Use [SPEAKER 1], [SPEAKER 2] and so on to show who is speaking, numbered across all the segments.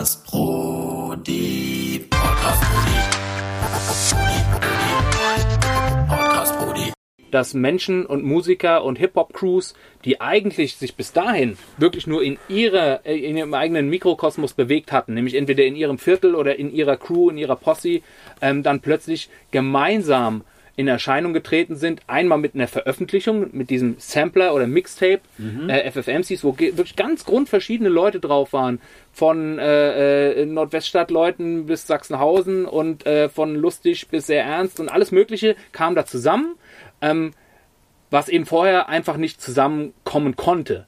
[SPEAKER 1] Podcast Brody. Podcast Brody. Podcast Brody.
[SPEAKER 2] dass Menschen und Musiker und Hip-Hop-Crews, die eigentlich sich bis dahin wirklich nur in, ihrer, äh, in ihrem eigenen Mikrokosmos bewegt hatten, nämlich entweder in ihrem Viertel oder in ihrer Crew, in ihrer Posse, ähm, dann plötzlich gemeinsam in Erscheinung getreten sind. Einmal mit einer Veröffentlichung, mit diesem Sampler oder Mixtape, äh, FFMCs, wo wirklich ganz grundverschiedene Leute drauf waren. Von äh, äh, Nordweststadtleuten bis Sachsenhausen und äh, von lustig bis sehr ernst und alles Mögliche kam da zusammen ähm, was eben vorher einfach nicht zusammenkommen konnte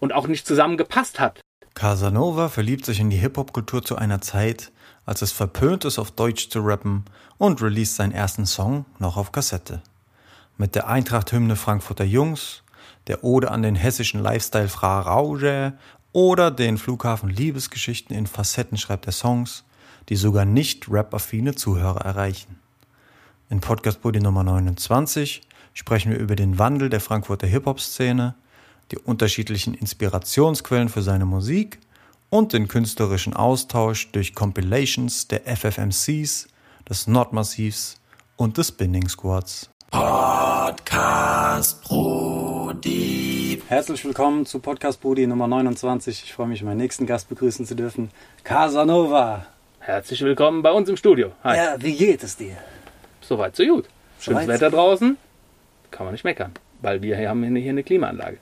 [SPEAKER 2] und auch nicht zusammengepasst hat.
[SPEAKER 3] Casanova verliebt sich in die Hip-Hop-Kultur zu einer Zeit, als es verpönt ist, auf Deutsch zu rappen und released seinen ersten Song noch auf Kassette. Mit der Eintracht-Hymne Frankfurter Jungs, der Ode an den hessischen Lifestyle Fra Rauge oder den Flughafen Liebesgeschichten in Facetten schreibt er Songs, die sogar nicht rap-affine Zuhörer erreichen. In Podcast Buddy Nummer 29 sprechen wir über den Wandel der Frankfurter Hip-Hop-Szene, die unterschiedlichen Inspirationsquellen für seine Musik und den künstlerischen Austausch durch Compilations der FFMCs, des Nordmassivs und des Spinning Squads.
[SPEAKER 1] Podcast Brody.
[SPEAKER 4] Herzlich willkommen zu Podcast Budi Nummer 29. Ich freue mich, meinen nächsten Gast begrüßen zu dürfen. Casanova.
[SPEAKER 2] Herzlich willkommen bei uns im Studio. Hi.
[SPEAKER 4] Ja, wie geht es dir?
[SPEAKER 2] Soweit, so gut. Schönes
[SPEAKER 4] Soweit,
[SPEAKER 2] Wetter draußen. Kann man nicht meckern, weil wir hier haben hier eine Klimaanlage.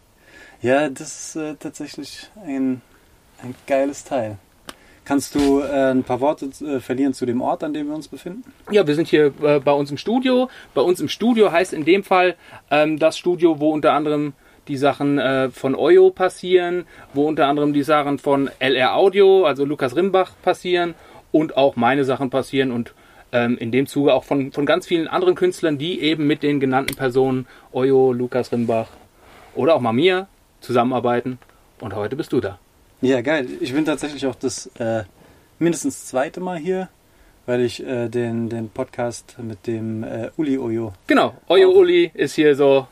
[SPEAKER 4] Ja, das ist äh, tatsächlich ein, ein geiles Teil. Kannst du äh, ein paar Worte äh, verlieren zu dem Ort, an dem wir uns befinden?
[SPEAKER 2] Ja, wir sind hier äh, bei uns im Studio. Bei uns im Studio heißt in dem Fall ähm, das Studio, wo unter anderem die Sachen äh, von Oyo passieren, wo unter anderem die Sachen von LR Audio, also Lukas Rimbach passieren und auch meine Sachen passieren und ähm, in dem Zuge auch von, von ganz vielen anderen Künstlern, die eben mit den genannten Personen Oyo, Lukas Rimbach oder auch mal mir zusammenarbeiten. Und heute bist du da.
[SPEAKER 4] Ja, geil. Ich bin tatsächlich auch das äh, mindestens zweite Mal hier, weil ich äh, den, den Podcast mit dem äh, Uli Oyo.
[SPEAKER 2] Genau, Oyo Uli ist hier so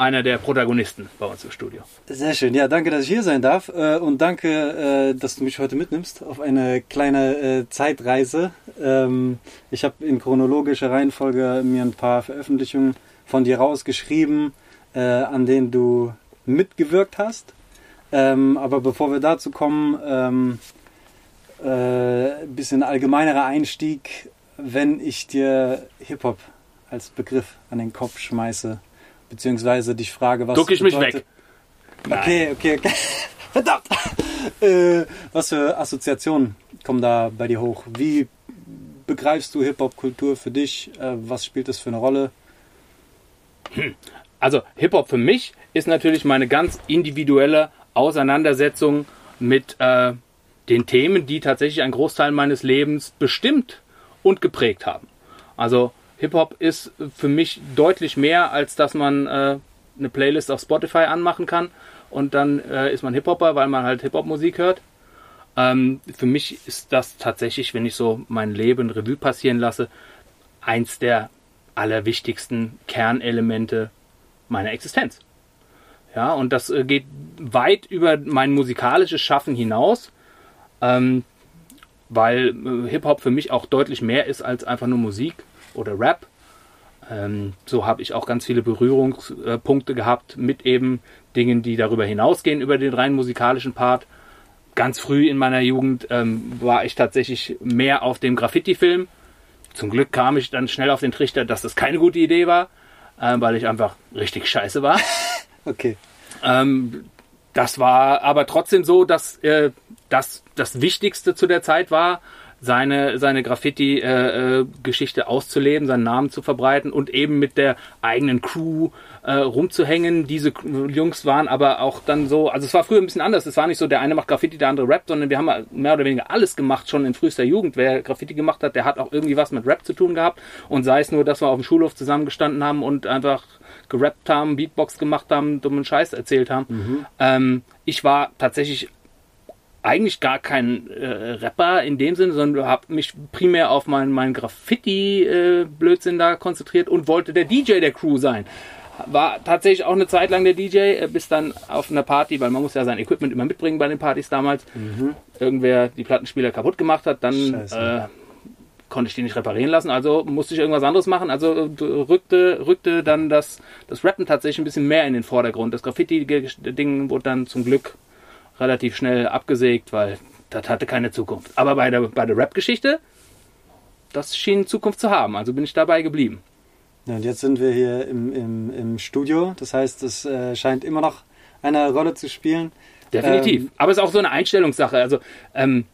[SPEAKER 2] einer der Protagonisten bei uns im Studio.
[SPEAKER 4] Sehr schön. Ja, danke, dass ich hier sein darf. Äh, und danke, äh, dass du mich heute mitnimmst auf eine kleine äh, Zeitreise. Ähm, ich habe in chronologischer Reihenfolge mir ein paar Veröffentlichungen von dir rausgeschrieben, an denen du mitgewirkt hast. Ähm, aber bevor wir dazu kommen, ähm, äh, ein bisschen allgemeinerer Einstieg, wenn ich dir Hip-Hop als Begriff an den Kopf schmeiße, beziehungsweise dich frage, was
[SPEAKER 2] Duck ich mich weg.
[SPEAKER 4] Okay, okay, okay. Verdammt! Äh, was für Assoziationen kommen da bei dir hoch? Wie begreifst du Hip-Hop-Kultur für dich? Äh, was spielt das für eine Rolle?
[SPEAKER 2] Also Hip-Hop für mich ist natürlich meine ganz individuelle Auseinandersetzung mit äh, den Themen, die tatsächlich einen Großteil meines Lebens bestimmt und geprägt haben. Also Hip-Hop ist für mich deutlich mehr, als dass man äh, eine Playlist auf Spotify anmachen kann und dann äh, ist man Hip-Hopper, weil man halt Hip-Hop-Musik hört. Ähm, für mich ist das tatsächlich, wenn ich so mein Leben Revue passieren lasse, eins der allerwichtigsten Kernelemente meiner Existenz. Ja, und das äh, geht weit über mein musikalisches Schaffen hinaus, ähm, weil äh, Hip-Hop für mich auch deutlich mehr ist als einfach nur Musik oder Rap. Ähm, so habe ich auch ganz viele Berührungspunkte gehabt mit eben Dingen, die darüber hinausgehen, über den rein musikalischen Part. Ganz früh in meiner Jugend ähm, war ich tatsächlich mehr auf dem Graffiti-Film. Zum Glück kam ich dann schnell auf den Trichter, dass das keine gute Idee war, äh, weil ich einfach richtig scheiße war.
[SPEAKER 4] Okay.
[SPEAKER 2] Ähm, das war aber trotzdem so, dass äh, das das Wichtigste zu der Zeit war, seine, seine Graffiti-Geschichte auszuleben, seinen Namen zu verbreiten und eben mit der eigenen Crew äh, rumzuhängen. Diese Jungs waren aber auch dann so, also es war früher ein bisschen anders. Es war nicht so, der eine macht Graffiti, der andere rappt, sondern wir haben mehr oder weniger alles gemacht, schon in frühester Jugend. Wer Graffiti gemacht hat, der hat auch irgendwie was mit Rap zu tun gehabt. Und sei es nur, dass wir auf dem Schulhof zusammengestanden haben und einfach gerappt haben, Beatbox gemacht haben, dummen Scheiß erzählt haben. Ähm, ich war tatsächlich eigentlich gar kein äh, Rapper in dem Sinne, sondern habe mich primär auf meinen mein Graffiti-Blödsinn da konzentriert und wollte der DJ der Crew sein. war tatsächlich auch eine Zeit lang der DJ, äh, bis dann auf einer Party, weil man muss ja sein Equipment immer mitbringen bei den Partys damals, irgendwer die Plattenspieler kaputt gemacht hat, dann äh, konnte ich die nicht reparieren lassen, also musste ich irgendwas anderes machen. Also äh, rückte, rückte dann das, das Rappen tatsächlich ein bisschen mehr in den Vordergrund. Das Graffiti-Ding wurde dann zum Glück relativ schnell abgesägt, weil das hatte keine Zukunft. Aber bei der, bei der Rap-Geschichte, das schien Zukunft zu haben, also bin ich dabei geblieben.
[SPEAKER 4] Ja, und jetzt sind wir hier im, im, im Studio. Das heißt, es äh, scheint immer noch eine Rolle zu spielen.
[SPEAKER 2] Definitiv.
[SPEAKER 4] Ähm,
[SPEAKER 2] Aber es ist auch so eine Einstellungssache. Also, ähm,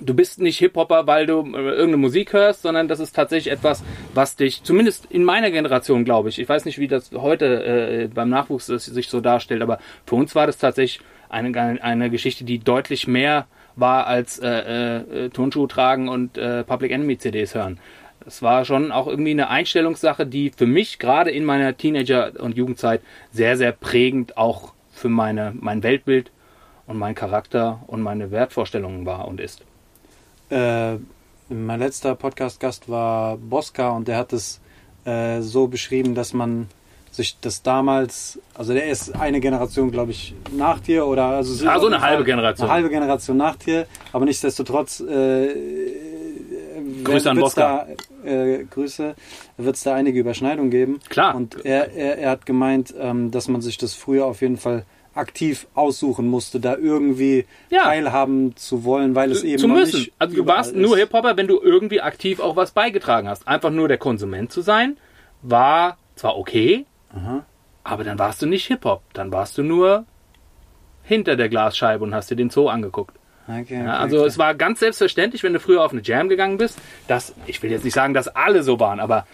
[SPEAKER 2] du bist nicht Hip-Hopper, weil du äh, irgendeine Musik hörst, sondern das ist tatsächlich etwas, was dich, zumindest in meiner Generation, glaube ich, ich weiß nicht, wie das heute äh, beim Nachwuchs sich so darstellt, aber für uns war das tatsächlich eine, eine Geschichte, die deutlich mehr war als äh, äh, Turnschuhe tragen und äh, Public Enemy CDs hören. Es war schon auch irgendwie eine Einstellungssache, die für mich gerade in meiner Teenager- und Jugendzeit sehr, sehr prägend auch für meine, mein Weltbild und mein Charakter und meine Wertvorstellungen war und ist.
[SPEAKER 4] Äh, mein letzter Podcast-Gast war Bosca und der hat es äh, so beschrieben, dass man sich das damals, also der ist eine Generation, glaube ich, nach dir oder also
[SPEAKER 2] Ah, so eine halbe Generation.
[SPEAKER 4] Eine halbe Generation nach dir, aber nichtsdestotrotz äh,
[SPEAKER 2] Grüße an Bosca.
[SPEAKER 4] Da, äh, Grüße, wird es da einige Überschneidungen geben.
[SPEAKER 2] Klar.
[SPEAKER 4] Und er, er, er hat gemeint, ähm, dass man sich das früher auf jeden Fall aktiv aussuchen musste, da irgendwie
[SPEAKER 2] Ja.
[SPEAKER 4] teilhaben zu wollen, weil es eben
[SPEAKER 2] zu müssen.
[SPEAKER 4] nicht
[SPEAKER 2] Also du warst nur. Hip-Hopper, wenn du irgendwie aktiv auch was beigetragen hast. Einfach nur der Konsument zu sein, war zwar okay, aber dann warst du nicht Hip-Hop. Dann warst du nur hinter der Glasscheibe und hast dir den Zoo angeguckt.
[SPEAKER 4] Okay, okay,
[SPEAKER 2] Ja, also
[SPEAKER 4] okay.
[SPEAKER 2] es war ganz selbstverständlich, wenn du früher auf eine Jam gegangen bist, dass, ich will jetzt nicht sagen, dass alle so waren, aber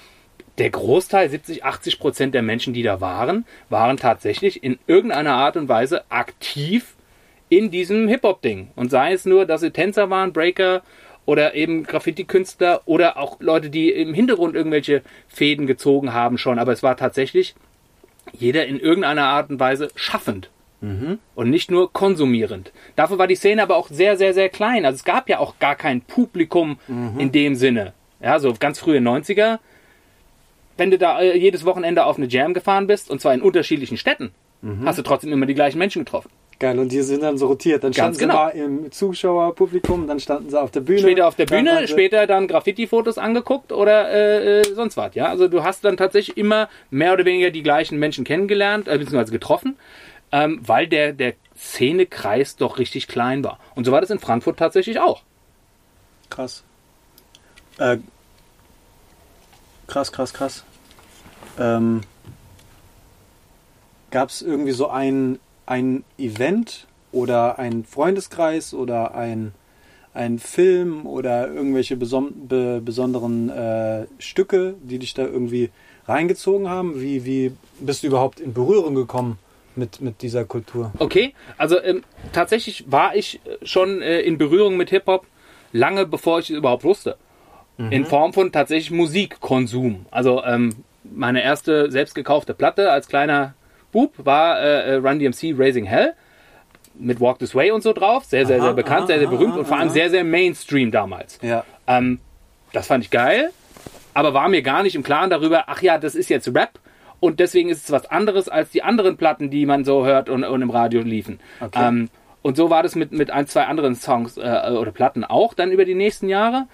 [SPEAKER 2] der Großteil, 70, 80 Prozent der Menschen, die da waren, waren tatsächlich in irgendeiner Art und Weise aktiv in diesem Hip-Hop-Ding. Und sei es nur, dass sie Tänzer waren, Breaker oder eben Graffiti-Künstler oder auch Leute, die im Hintergrund irgendwelche Fäden gezogen haben schon. Aber es war tatsächlich jeder in irgendeiner Art und Weise schaffend und nicht nur konsumierend. Dafür war die Szene aber auch sehr, sehr, sehr klein. Also es gab ja auch gar kein Publikum in dem Sinne. Ja, so ganz frühe 90er, wenn du da äh, jedes Wochenende auf eine Jam gefahren bist, und zwar in unterschiedlichen Städten, hast du trotzdem immer die gleichen Menschen getroffen.
[SPEAKER 4] Geil, und die sind dann so rotiert. Dann standen
[SPEAKER 2] Ganz genau.
[SPEAKER 4] sie mal im Zuschauerpublikum, dann standen sie auf der Bühne.
[SPEAKER 2] Später auf der
[SPEAKER 4] dann
[SPEAKER 2] Bühne,
[SPEAKER 4] sie-
[SPEAKER 2] später dann Graffiti-Fotos angeguckt oder äh, äh, sonst was. Ja, also du hast dann tatsächlich immer mehr oder weniger die gleichen Menschen kennengelernt, äh, beziehungsweise getroffen, ähm, weil der, der Szenekreis doch richtig klein war. Und so war das in Frankfurt tatsächlich auch.
[SPEAKER 4] Krass. Äh, krass, krass, krass. Ähm, Gab es irgendwie so ein, ein Event oder ein Freundeskreis oder ein, ein Film oder irgendwelche beson be besonderen äh, Stücke, die dich da irgendwie reingezogen haben? Wie, wie bist du überhaupt in Berührung gekommen mit, mit dieser Kultur?
[SPEAKER 2] Okay, also ähm, tatsächlich war ich schon äh, in Berührung mit Hip-Hop lange bevor ich es überhaupt wusste. In Form von tatsächlich Musikkonsum. Also ähm, meine erste selbst gekaufte Platte als kleiner Bub war äh, äh, Run DMC Raising Hell mit Walk This Way und so drauf. Sehr, sehr,
[SPEAKER 4] Aha,
[SPEAKER 2] sehr bekannt,
[SPEAKER 4] aha,
[SPEAKER 2] sehr, sehr
[SPEAKER 4] aha,
[SPEAKER 2] berühmt und vor allem
[SPEAKER 4] aha.
[SPEAKER 2] sehr, sehr Mainstream damals.
[SPEAKER 4] Ja.
[SPEAKER 2] Ähm, das fand ich geil, aber war mir gar nicht im Klaren darüber, ach ja, das ist jetzt Rap und deswegen ist es was anderes als die anderen Platten, die man so hört und, und im Radio liefen.
[SPEAKER 4] Okay.
[SPEAKER 2] Ähm, und so war das mit, mit ein, zwei anderen Songs äh, oder Platten auch dann über die nächsten Jahre.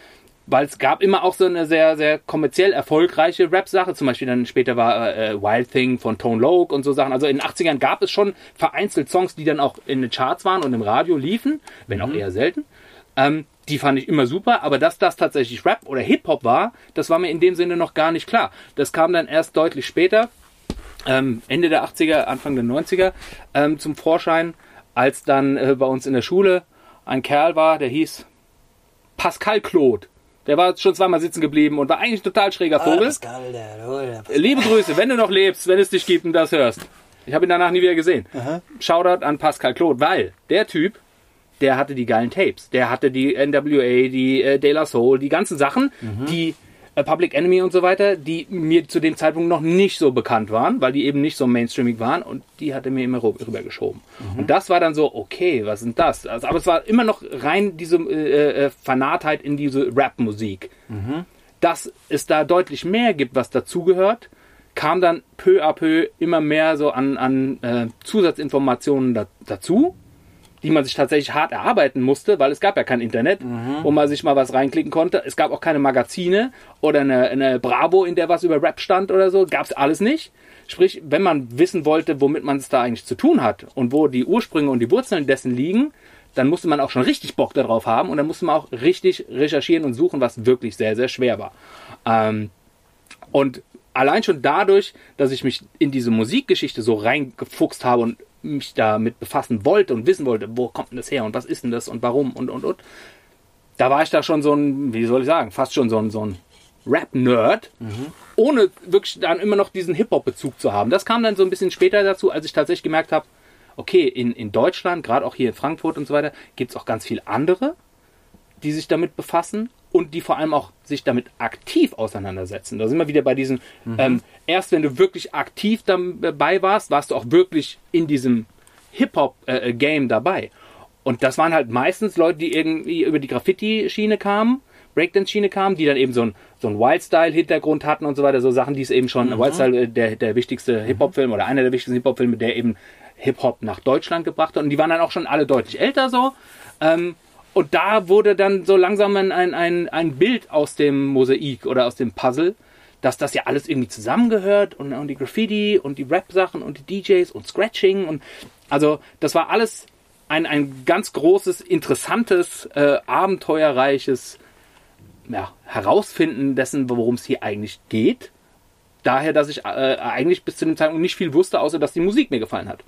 [SPEAKER 2] Weil es gab immer auch so eine sehr, sehr kommerziell erfolgreiche Rap-Sache. Zum Beispiel dann später war äh, Wild Thing von Tone Loc und so Sachen. Also in den 80ern gab es schon vereinzelt Songs, die dann auch in den Charts waren und im Radio liefen, wenn auch eher selten. Ähm, die fand ich immer super, aber dass das tatsächlich Rap oder Hip-Hop war, das war mir in dem Sinne noch gar nicht klar. Das kam dann erst deutlich später, ähm, Ende der 80er, Anfang der 90er, ähm, zum Vorschein, als dann äh, bei uns in der Schule ein Kerl war, der hieß Pascal Claude. Der war schon zweimal sitzen geblieben und war eigentlich ein total schräger Vogel. Liebe Grüße, wenn du noch lebst, wenn es dich gibt und das hörst. Ich habe ihn danach nie wieder gesehen. Shoutout an Pascal Claude, weil der Typ, der hatte die geilen Tapes. Der hatte die NWA, die äh, De La Soul, die ganzen Sachen, die äh, Public Enemy und so weiter, die mir zu dem Zeitpunkt noch nicht so bekannt waren, weil die eben nicht so mainstreamig waren und die hat er mir immer rü- rübergeschoben. Und das war dann so, okay, was sind das? Also, aber es war immer noch rein diese äh, äh, Fanatheit in diese Rap-Musik dass es da deutlich mehr gibt, was dazugehört, kam dann peu à peu immer mehr so an, an äh, Zusatzinformationen da, dazu, die man sich tatsächlich hart erarbeiten musste, weil es gab ja kein Internet, wo man sich mal was reinklicken konnte. Es gab auch keine Magazine oder eine, eine Bravo, in der was über Rap stand oder so. Gab es alles nicht. Sprich, wenn man wissen wollte, womit man es da eigentlich zu tun hat und wo die Ursprünge und die Wurzeln dessen liegen, dann musste man auch schon richtig Bock darauf haben und dann musste man auch richtig recherchieren und suchen, was wirklich sehr, sehr schwer war. Ähm, und allein schon dadurch, dass ich mich in diese Musikgeschichte so reingefuchst habe und mich damit befassen wollte und wissen wollte, wo kommt denn das her und was ist denn das und warum und und und, da war ich da schon so ein, wie soll ich sagen, fast schon so ein, so ein Rap-Nerd, ohne wirklich dann immer noch diesen Hip-Hop-Bezug zu haben. Das kam dann so ein bisschen später dazu, als ich tatsächlich gemerkt habe, okay, in, in Deutschland, gerade auch hier in Frankfurt und so weiter, gibt es auch ganz viele andere, die sich damit befassen und die vor allem auch sich damit aktiv auseinandersetzen. Da sind wir wieder bei diesem, ähm, erst wenn du wirklich aktiv dabei warst, warst du auch wirklich in diesem Hip-Hop-Game dabei. Und das waren halt meistens Leute, die irgendwie über die Graffiti-Schiene kamen, Breakdance-Schiene kamen, die dann eben so ein, so ein Wildstyle-Hintergrund hatten und so weiter, so Sachen, die es eben schon, Wildstyle, äh, der, der wichtigste Hip-Hop-Film oder einer der wichtigsten Hip-Hop-Filme, der eben Hip-Hop nach Deutschland gebracht hat. Und die waren dann auch schon alle deutlich älter so. Ähm, und da wurde dann so langsam ein, ein, ein, Bild aus dem Mosaik oder aus dem Puzzle, dass das ja alles irgendwie zusammengehört und, und die Graffiti und die Rap-Sachen und die DJs und Scratching und also das war alles ein, ein ganz großes, interessantes, äh, abenteuerreiches ja, Herausfinden dessen, worum es hier eigentlich geht. Daher, dass ich äh, eigentlich bis zu dem Zeitpunkt nicht viel wusste, außer dass die Musik mir gefallen hat.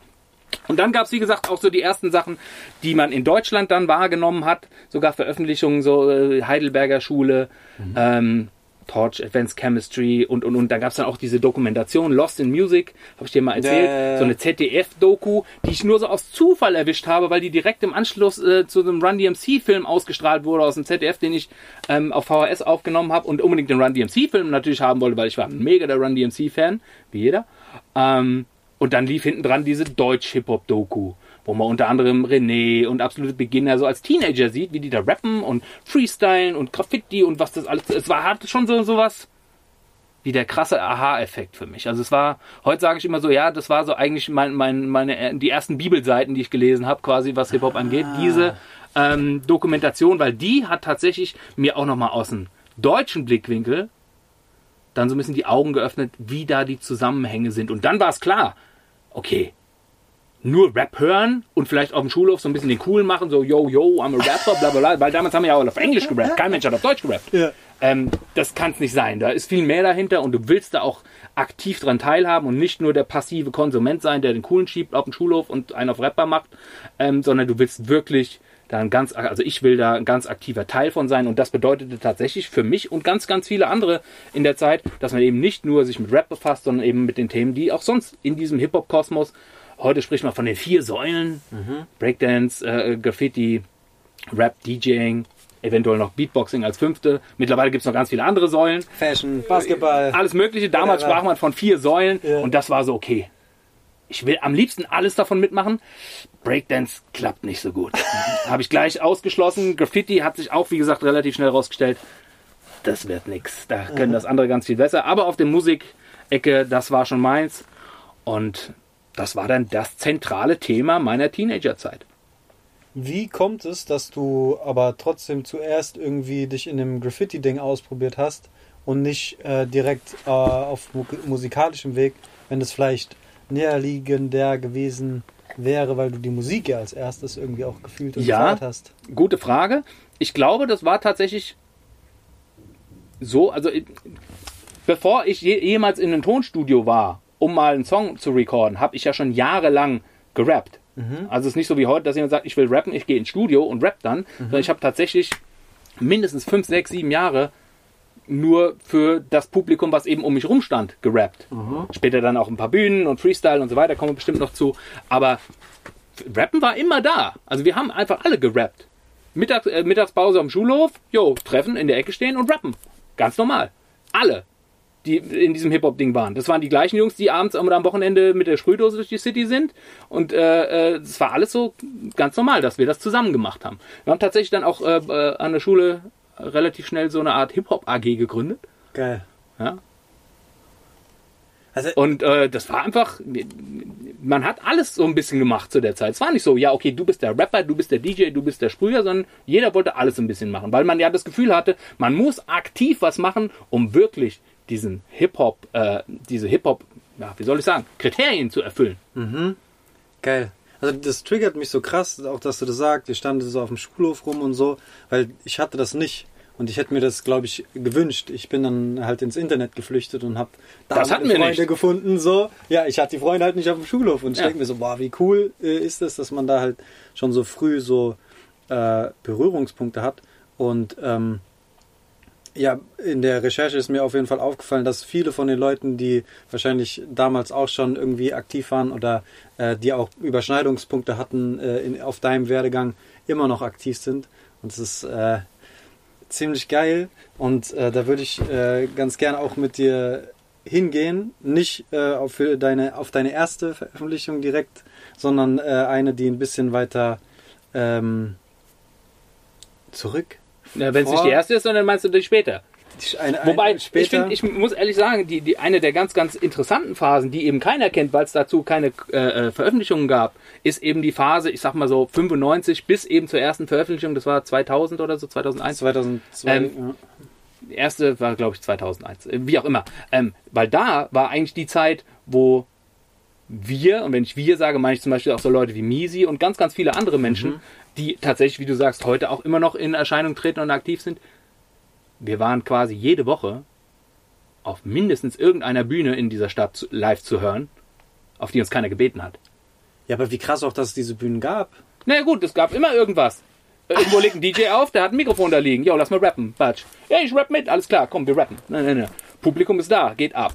[SPEAKER 2] Und dann gab es, wie gesagt, auch so die ersten Sachen, die man in Deutschland dann wahrgenommen hat. Sogar Veröffentlichungen, so äh, Heidelberger Schule, ähm, Torch Advanced Chemistry und, und, und. Da gab es dann auch diese Dokumentation Lost in Music, habe ich dir mal erzählt.
[SPEAKER 4] Ja.
[SPEAKER 2] So eine ZDF-Doku, die ich nur so aus Zufall erwischt habe, weil die direkt im Anschluss äh, zu einem Run DMC-Film ausgestrahlt wurde aus dem ZDF, den ich ähm, auf VHS aufgenommen habe und unbedingt den Run DMC-Film natürlich haben wollte, weil ich war mega der Run DMC-Fan, wie jeder. Ähm, und dann lief hinten dran diese Deutsch-Hip-Hop-Doku, wo man unter anderem René und absolute Beginner so als Teenager sieht, wie die da rappen und freestylen und Graffiti und was das alles. Es war hatte schon so sowas wie der krasse Aha-Effekt für mich. Also es war, heute sage ich immer so, ja, das war so eigentlich mein, mein, meine, die ersten Bibelseiten, die ich gelesen habe, quasi was Hip-Hop angeht. Diese ähm, Dokumentation, weil die hat tatsächlich mir auch nochmal aus dem deutschen Blickwinkel dann so ein bisschen die Augen geöffnet, wie da die Zusammenhänge sind. Und dann war es klar, okay, nur Rap hören und vielleicht auf dem Schulhof so ein bisschen den coolen machen, so yo, yo, I'm a rapper, bla bla bla, weil damals haben wir ja auch auf Englisch gerappt, kein Mensch hat auf Deutsch gerappt.
[SPEAKER 4] Ja.
[SPEAKER 2] Ähm, das kann es nicht sein. Da ist viel mehr dahinter und du willst da auch aktiv dran teilhaben und nicht nur der passive Konsument sein, der den coolen schiebt auf dem Schulhof und einen auf Rapper macht, ähm, sondern du willst wirklich da ein ganz, also ich will da ein ganz aktiver Teil von sein und das bedeutete tatsächlich für mich und ganz, ganz viele andere in der Zeit, dass man eben nicht nur sich mit Rap befasst, sondern eben mit den Themen, die auch sonst in diesem Hip-Hop-Kosmos, heute spricht man von den vier Säulen, Breakdance, äh, Graffiti, Rap, DJing, eventuell noch Beatboxing als fünfte. Mittlerweile gibt es noch ganz viele andere Säulen.
[SPEAKER 4] Fashion, Basketball.
[SPEAKER 2] Alles Mögliche. Damals sprach man von vier Säulen
[SPEAKER 4] Ja.
[SPEAKER 2] und das war so okay. Ich will am liebsten alles davon mitmachen. Breakdance klappt nicht so gut. Habe ich gleich ausgeschlossen. Graffiti hat sich auch, wie gesagt, relativ schnell rausgestellt. Das wird nix. Da können das andere ganz viel besser. Aber auf der Musikecke, das war schon meins. Und das war dann das zentrale Thema meiner Teenagerzeit.
[SPEAKER 4] Wie kommt es, dass du aber trotzdem zuerst irgendwie dich in dem Graffiti-Ding ausprobiert hast und nicht äh, direkt äh, auf mu musikalischem Weg, wenn das vielleicht näherliegender gewesen wäre, weil du die Musik ja als erstes irgendwie auch gefühlt und
[SPEAKER 2] Ja.
[SPEAKER 4] hast?
[SPEAKER 2] Gute Frage. Ich glaube, das war tatsächlich so, also ich- bevor ich je, jemals in einem Tonstudio war, um mal einen Song zu recorden, habe ich ja schon jahrelang gerappt. Also es ist nicht so wie heute, dass jemand sagt, ich will rappen, ich gehe ins Studio und rapp dann, sondern ich habe tatsächlich mindestens fünf, sechs, sieben Jahre nur für das Publikum, was eben um mich rumstand, gerappt. Später dann auch ein paar Bühnen und Freestyle und so weiter, kommen wir bestimmt noch zu. Aber Rappen war immer da. Also wir haben einfach alle gerappt. Mittags, äh, Mittagspause am Schulhof, jo, treffen, in der Ecke stehen und rappen. Ganz normal. Alle, die in diesem Hip-Hop-Ding waren. Das waren die gleichen Jungs, die abends oder am Wochenende mit der Sprühdose durch die City sind. Und äh, äh, es war alles so ganz normal, dass wir das zusammen gemacht haben. Wir haben tatsächlich dann auch äh, äh, an der Schule relativ schnell so eine Art Hip-Hop-AG gegründet.
[SPEAKER 4] Geil.
[SPEAKER 2] Ja.
[SPEAKER 4] Also-
[SPEAKER 2] und äh, das war einfach, man hat alles so ein bisschen gemacht zu der Zeit. Es war nicht so, ja, okay, du bist der Rapper, du bist der DJ, du bist der Sprüher, sondern jeder wollte alles ein bisschen machen, weil man ja das Gefühl hatte, man muss aktiv was machen, um wirklich diesen Hip-Hop, äh, diese Hip-Hop, ja, wie soll ich sagen, Kriterien zu erfüllen.
[SPEAKER 4] Geil. Also das triggert mich so krass, auch dass du das sagst, wir standen so auf dem Schulhof rum und so, weil ich hatte das nicht. Und ich hätte mir das, glaube ich, gewünscht. Ich bin dann halt ins Internet geflüchtet und habe da
[SPEAKER 2] Das
[SPEAKER 4] Freunde
[SPEAKER 2] nicht.
[SPEAKER 4] gefunden. So, ja, ich hatte die Freunde halt nicht auf dem Schulhof und ich
[SPEAKER 2] Ja.
[SPEAKER 4] denke mir so, boah, wie cool äh, ist es, dass man da halt schon so früh so äh, Berührungspunkte hat. Und ähm, ja, in der Recherche ist mir auf jeden Fall aufgefallen, dass viele von den Leuten, die wahrscheinlich damals auch schon irgendwie aktiv waren oder äh, die auch Überschneidungspunkte hatten äh, in, auf deinem Werdegang, immer noch aktiv sind. Und es ist äh, ziemlich geil. Und äh, da würde ich äh, ganz gerne auch mit dir hingehen. Nicht äh, auf, deine, auf deine erste Veröffentlichung direkt, sondern eine, die ein bisschen weiter ähm, zurück.
[SPEAKER 2] Ja, Wenn es nicht die erste ist, dann meinst du die später.
[SPEAKER 4] Eine, eine
[SPEAKER 2] Wobei, ich, find, ich muss ehrlich sagen, die, die, eine der ganz, ganz interessanten Phasen, die eben keiner kennt, weil es dazu keine äh, äh, Veröffentlichungen gab, ist eben die Phase, ich sag mal so 95 bis eben zur ersten Veröffentlichung, das war 2000 oder so, 2001.
[SPEAKER 4] 2002.
[SPEAKER 2] Ähm,
[SPEAKER 4] ja.
[SPEAKER 2] Die erste war, glaube ich, 2001. äh, Wie auch immer. Ähm, weil da war eigentlich die Zeit, wo wir, und wenn ich wir sage, meine ich zum Beispiel auch so Leute wie Misi und ganz, ganz viele andere Menschen, die tatsächlich, wie du sagst, heute auch immer noch in Erscheinung treten und aktiv sind. Wir waren quasi jede Woche auf mindestens irgendeiner Bühne in dieser Stadt live zu hören, auf die uns keiner gebeten hat.
[SPEAKER 4] ja, aber wie krass auch, dass es diese Bühnen gab.
[SPEAKER 2] Na ja, gut, es gab immer irgendwas. Irgendwo legt ein DJ auf, der hat ein Mikrofon da liegen. Jo, lass mal rappen. Batsch. Ja, ich rapp mit. Alles klar, komm, wir rappen. Nein, nein, nein. Publikum ist da, geht ab.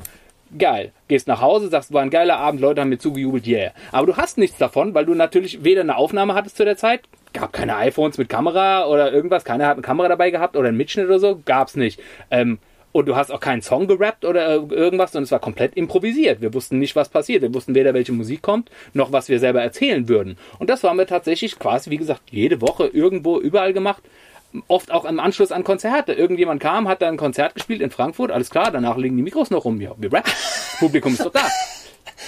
[SPEAKER 2] Geil. Gehst nach Hause, sagst, war ein geiler Abend, Leute haben mir zugejubelt, yeah. Aber du hast nichts davon, weil du natürlich weder eine Aufnahme hattest zu der Zeit, gab keine iPhones mit Kamera oder irgendwas, keiner hat eine Kamera dabei gehabt oder einen Mitschnitt oder so, gab's nicht. Ähm, und du hast auch keinen Song gerappt oder irgendwas, sondern es war komplett improvisiert. Wir wussten nicht, was passiert. Wir wussten weder, welche Musik kommt, noch was wir selber erzählen würden. Und das haben wir tatsächlich quasi, wie gesagt, jede Woche irgendwo überall gemacht. Oft auch im Anschluss an Konzerte. Irgendjemand kam, hat da ein Konzert gespielt in Frankfurt, alles klar, danach liegen die Mikros noch rum. Ja, wir rappen. Das Publikum ist doch da.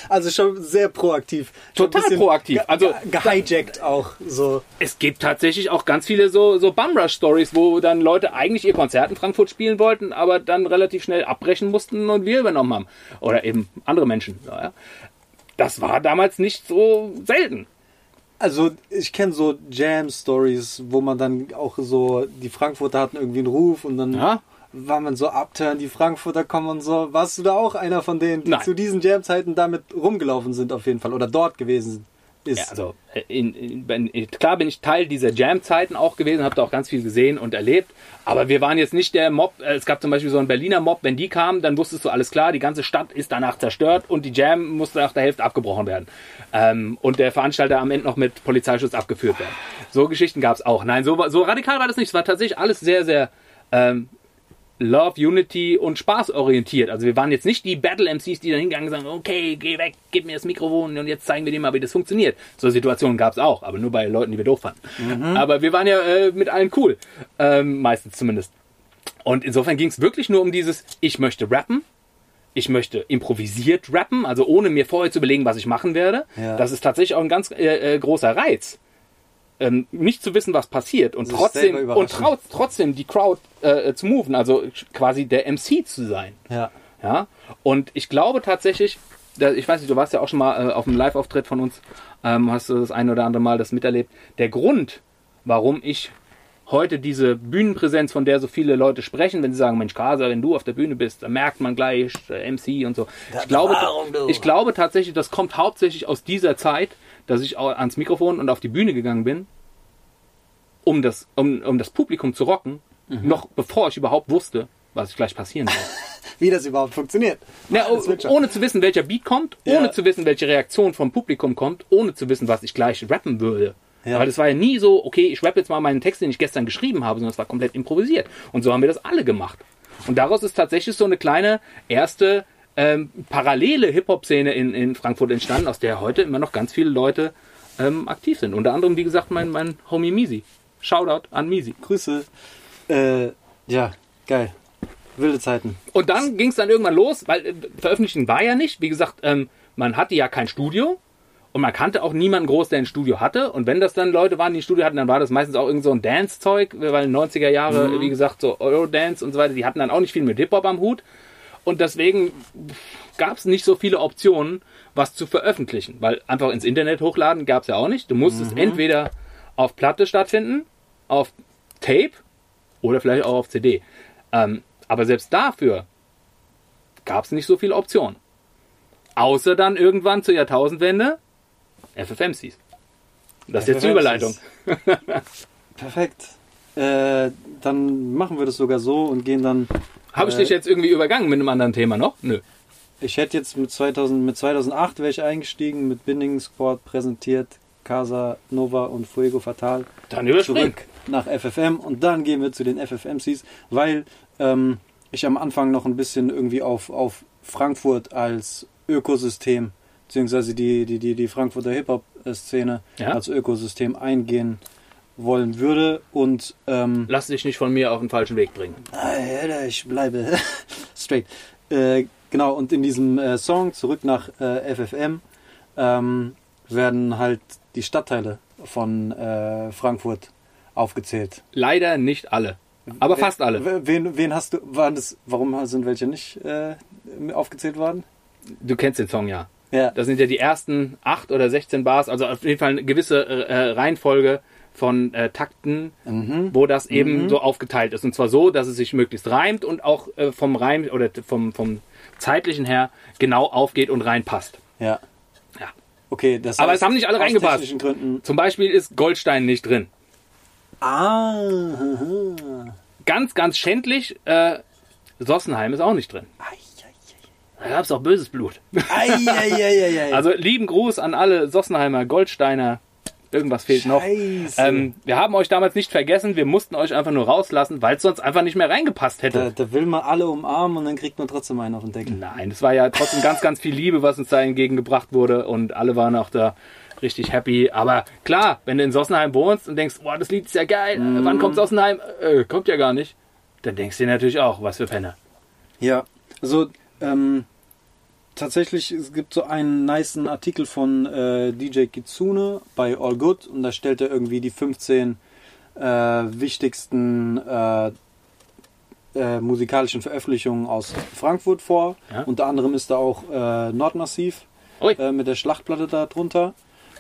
[SPEAKER 4] Also schon sehr proaktiv.
[SPEAKER 2] Total proaktiv. Also-
[SPEAKER 4] ge- gehijackt auch so.
[SPEAKER 2] Es gibt tatsächlich auch ganz viele so, so Bumrush-Stories, wo dann Leute eigentlich ihr Konzert in Frankfurt spielen wollten, aber dann relativ schnell abbrechen mussten und wir übernommen haben. Oder eben andere Menschen. Das war damals nicht so selten.
[SPEAKER 4] Also ich kenne so Jam-Stories, wo man dann auch so, die Frankfurter hatten irgendwie einen Ruf und dann
[SPEAKER 2] Ja.
[SPEAKER 4] war man so abturn, die Frankfurter kommen und so. Warst du da auch einer von denen, die
[SPEAKER 2] Nein.
[SPEAKER 4] zu diesen Jam-Zeiten damit rumgelaufen sind auf jeden Fall oder dort gewesen sind? Ist.
[SPEAKER 2] Ja, also in, in, wenn- klar bin ich Teil dieser Jam-Zeiten auch gewesen, habe da auch ganz viel gesehen und erlebt. Aber wir waren jetzt nicht der Mob. äh, Es gab zum Beispiel so einen Berliner Mob, wenn die kamen, dann wusstest du alles klar, die ganze Stadt ist danach zerstört und die Jam musste nach der Hälfte abgebrochen werden. Ähm, und der Veranstalter am Ende noch mit Polizeischutz abgeführt werden. So Geschichten gab es auch. Nein, so, so radikal war das nicht. Es war tatsächlich alles sehr, sehr ähm, Love, Unity und Spaß orientiert. Also wir waren jetzt nicht die Battle MCs, die dann hingegangen und sagen, okay, geh weg, gib mir das Mikrofon und jetzt zeigen wir dir mal, wie das funktioniert. So Situationen gab es auch, aber nur bei Leuten, die wir doof fanden. Aber wir waren ja äh, mit allen cool, ähm, meistens zumindest. Und insofern ging es wirklich nur um dieses, ich möchte rappen, ich möchte improvisiert rappen, also ohne mir vorher zu überlegen, was ich machen werde.
[SPEAKER 4] Ja.
[SPEAKER 2] Das ist tatsächlich auch ein ganz äh, äh, großer Reiz. Ähm, nicht zu wissen, was passiert und trotzdem und trau trotzdem die Crowd äh, zu moven, also quasi der MC zu sein.
[SPEAKER 4] Ja.
[SPEAKER 2] Ja, und ich glaube tatsächlich, ich weiß nicht, du warst ja auch schon mal äh, auf einem Live-Auftritt von uns, ähm, hast du das ein oder andere Mal das miterlebt. Der Grund, warum ich heute diese Bühnenpräsenz, von der so viele Leute sprechen, wenn sie sagen, Mensch, Kasa, wenn du auf der Bühne bist, dann merkt man gleich äh, MC und so. Ich glaube,
[SPEAKER 4] warum
[SPEAKER 2] ich glaube tatsächlich, das kommt hauptsächlich aus dieser Zeit, dass ich auch ans Mikrofon und auf die Bühne gegangen bin, um das, um, um das Publikum zu rocken,
[SPEAKER 4] Mhm.
[SPEAKER 2] noch bevor ich überhaupt wusste, was gleich passieren soll.
[SPEAKER 4] Wie das überhaupt funktioniert. Das wird schon.
[SPEAKER 2] ohne zu wissen, welcher Beat kommt,
[SPEAKER 4] Ja.
[SPEAKER 2] ohne zu wissen, welche Reaktion vom Publikum kommt, ohne zu wissen, was ich gleich rappen würde.
[SPEAKER 4] Ja.
[SPEAKER 2] Weil das war ja nie so, okay, ich rappe jetzt mal meinen Text, den ich gestern geschrieben habe, sondern es war komplett improvisiert. Und so haben wir das alle gemacht. Und daraus ist tatsächlich so eine kleine erste ähm, parallele Hip-Hop-Szene in, in Frankfurt entstanden, aus der heute immer noch ganz viele Leute ähm, aktiv sind. Unter anderem, wie gesagt, mein, mein Homie Misi. Shoutout an Misi.
[SPEAKER 4] Grüße. Äh, ja, geil. Wilde Zeiten.
[SPEAKER 2] Und dann ging es dann irgendwann los, weil äh, veröffentlichen war ja nicht. Wie gesagt, ähm, man hatte ja kein Studio und man kannte auch niemanden groß, der ein Studio hatte. Und wenn das dann Leute waren, die ein Studio hatten, dann war das meistens auch irgend so ein Dance-Zeug, weil 90er Jahre, wie gesagt, so Eurodance und so weiter, die hatten dann auch nicht viel mit Hip-Hop am Hut. Und deswegen gab es nicht so viele Optionen, was zu veröffentlichen. Weil einfach ins Internet hochladen gab es ja auch nicht. Du musstest entweder auf Platte stattfinden, auf Tape oder vielleicht auch auf CD. Ähm, aber selbst dafür gab es nicht so viele Optionen. Außer dann irgendwann zur Jahrtausendwende FFMCs. Das ist jetzt die. Überleitung.
[SPEAKER 4] Perfekt. Äh, dann machen wir das sogar so und gehen dann.
[SPEAKER 2] Habe ich
[SPEAKER 4] Äh,
[SPEAKER 2] dich jetzt irgendwie übergangen mit einem anderen Thema noch? Nö.
[SPEAKER 4] Ich hätte jetzt mit 2000, mit 2008 wäre ich eingestiegen, mit Binding Squad präsentiert, Casa Nova und Fuego Fatal.
[SPEAKER 2] Dann überspringen.
[SPEAKER 4] Zurück nach FFM und dann gehen wir zu den FFMCs, weil ähm, ich am Anfang noch ein bisschen irgendwie auf, auf Frankfurt als Ökosystem, beziehungsweise die, die, die, die Frankfurter Hip-Hop-Szene
[SPEAKER 2] Ja.
[SPEAKER 4] als Ökosystem eingehen wollen würde und ähm,
[SPEAKER 2] Lass dich nicht von mir auf den falschen Weg bringen.
[SPEAKER 4] Alter, ich bleibe straight. Äh, genau, und in diesem äh, Song, zurück nach äh, FFM, ähm, werden halt die Stadtteile von äh, Frankfurt aufgezählt.
[SPEAKER 2] Leider nicht alle. Aber fast alle.
[SPEAKER 4] Wen, wen hast du, waren das, warum sind welche nicht äh, aufgezählt worden?
[SPEAKER 2] Du kennst den Song ja.
[SPEAKER 4] Ja,
[SPEAKER 2] Das sind ja die ersten 8 oder 16 Bars, also auf jeden Fall eine gewisse äh, Reihenfolge von äh, Takten,
[SPEAKER 4] Mhm.
[SPEAKER 2] wo das eben so aufgeteilt ist. Und zwar so, dass es sich möglichst reimt und auch äh, vom Reim oder vom, vom zeitlichen her genau aufgeht und reinpasst.
[SPEAKER 4] ja.
[SPEAKER 2] Ja.
[SPEAKER 4] Okay, das
[SPEAKER 2] Aber
[SPEAKER 4] heißt,
[SPEAKER 2] es haben nicht alle
[SPEAKER 4] aus
[SPEAKER 2] reingepasst. Zum Beispiel ist Goldstein nicht drin.
[SPEAKER 4] Ah.
[SPEAKER 2] Ganz, ganz schändlich, äh, Sossenheim ist auch nicht drin.
[SPEAKER 4] Ei,
[SPEAKER 2] Da gab es auch böses Blut.
[SPEAKER 4] ei, ei, ei, ei, ei, ei.
[SPEAKER 2] Also lieben Gruß an alle Sossenheimer, Goldsteiner. Irgendwas fehlt noch.
[SPEAKER 4] Scheiße.
[SPEAKER 2] Ähm, wir haben euch damals nicht vergessen, wir mussten euch einfach nur rauslassen, weil es sonst einfach nicht mehr reingepasst hätte.
[SPEAKER 4] da, da will man alle umarmen und dann kriegt man trotzdem einen auf den Deckel.
[SPEAKER 2] Nein, es war ja trotzdem ganz, ganz viel Liebe, was uns da entgegengebracht wurde und alle waren auch da richtig happy. Aber klar, wenn du in Sossenheim wohnst und denkst, boah, das Lied ist ja geil, äh, wann kommt Sossenheim? Äh, kommt ja gar nicht. Dann denkst du dir natürlich auch, was für Penner.
[SPEAKER 4] Ja, also ähm, tatsächlich, es gibt so einen niceen Artikel von äh, DJ Kitsune bei All Good und da stellt er irgendwie die 15 äh, wichtigsten äh, äh, musikalischen Veröffentlichungen aus Frankfurt vor.
[SPEAKER 2] Ja.
[SPEAKER 4] Unter anderem ist da auch äh, Nordmassiv äh, mit der Schlachtplatte da drunter.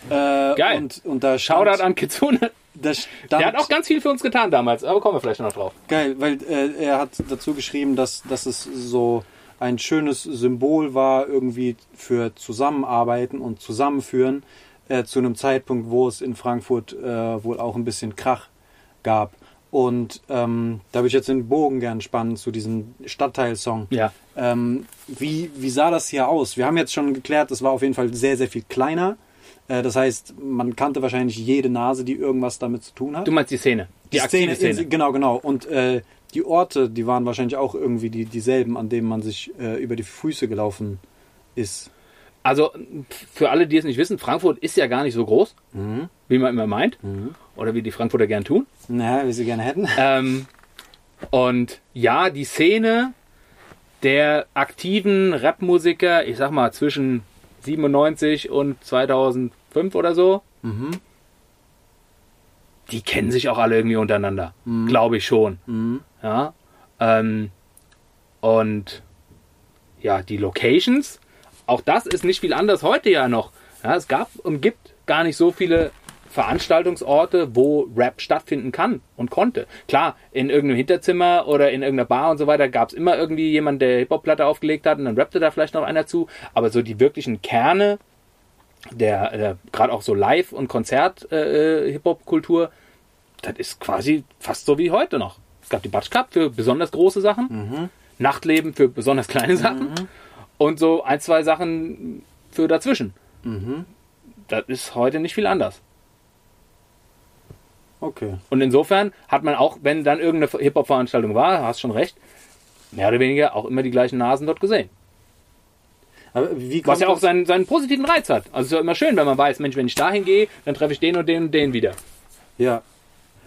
[SPEAKER 2] Geil.
[SPEAKER 4] Und, und da stand,
[SPEAKER 2] Shoutout an Kitsune.
[SPEAKER 4] stand,
[SPEAKER 2] Der hat auch ganz viel für uns getan damals, aber kommen wir vielleicht noch drauf.
[SPEAKER 4] Geil, weil er hat dazu geschrieben, dass, dass es so ein schönes Symbol war irgendwie für Zusammenarbeiten und Zusammenführen äh, zu einem Zeitpunkt, wo es in Frankfurt äh, wohl auch ein bisschen Krach gab. Und ähm, da würde ich jetzt den Bogen gern spannen zu diesem Stadtteilsong.
[SPEAKER 2] Ja.
[SPEAKER 4] Ähm, wie, wie sah das hier aus? Wir haben jetzt schon geklärt, es war auf jeden Fall sehr, sehr viel kleiner. Äh, das heißt, man kannte wahrscheinlich jede Nase, die irgendwas damit zu tun hat.
[SPEAKER 2] Du meinst die Szene. Die, aktive Szene.
[SPEAKER 4] in- Genau, genau. Und äh, die Orte, die waren wahrscheinlich auch irgendwie die, dieselben, an denen man sich äh, über die Füße gelaufen ist.
[SPEAKER 2] Also für alle, die es nicht wissen, Frankfurt ist ja gar nicht so groß, wie man immer meint. Oder wie die Frankfurter gern tun.
[SPEAKER 4] Naja, wie sie gerne hätten.
[SPEAKER 2] Ähm, und ja, die Szene der aktiven Rapmusiker, ich sag mal zwischen 97 und 2005 oder so, die kennen sich auch alle irgendwie untereinander. Glaube ich schon. Ja. Ähm, und ja, die Locations, auch das ist nicht viel anders heute ja noch. Ja, es gab und gibt gar nicht so viele Veranstaltungsorte, wo Rap stattfinden kann und konnte. Klar, in irgendeinem Hinterzimmer oder in irgendeiner Bar und so weiter gab es immer irgendwie jemand, der Hip-Hop-Platte aufgelegt hat und dann rappte da vielleicht noch einer zu. Aber so die wirklichen Kerne der, der gerade auch so Live- und Konzert-Hip-Hop-Kultur, das ist quasi fast so wie heute noch. Es gab die Batsch Cup für besonders große Sachen, Nachtleben für besonders kleine Sachen und so ein, zwei Sachen für dazwischen. Das ist heute nicht viel anders.
[SPEAKER 4] Okay.
[SPEAKER 2] Und insofern hat man auch, wenn dann irgendeine Hip-Hop-Veranstaltung war, hast schon recht, mehr oder weniger auch immer die gleichen Nasen dort gesehen.
[SPEAKER 4] Aber wie
[SPEAKER 2] Was ja auch seinen, seinen positiven Reiz hat. Also es ist ja immer schön, wenn man weiß, Mensch, wenn ich dahin gehe, dann treffe ich den und den und den wieder.
[SPEAKER 4] Ja.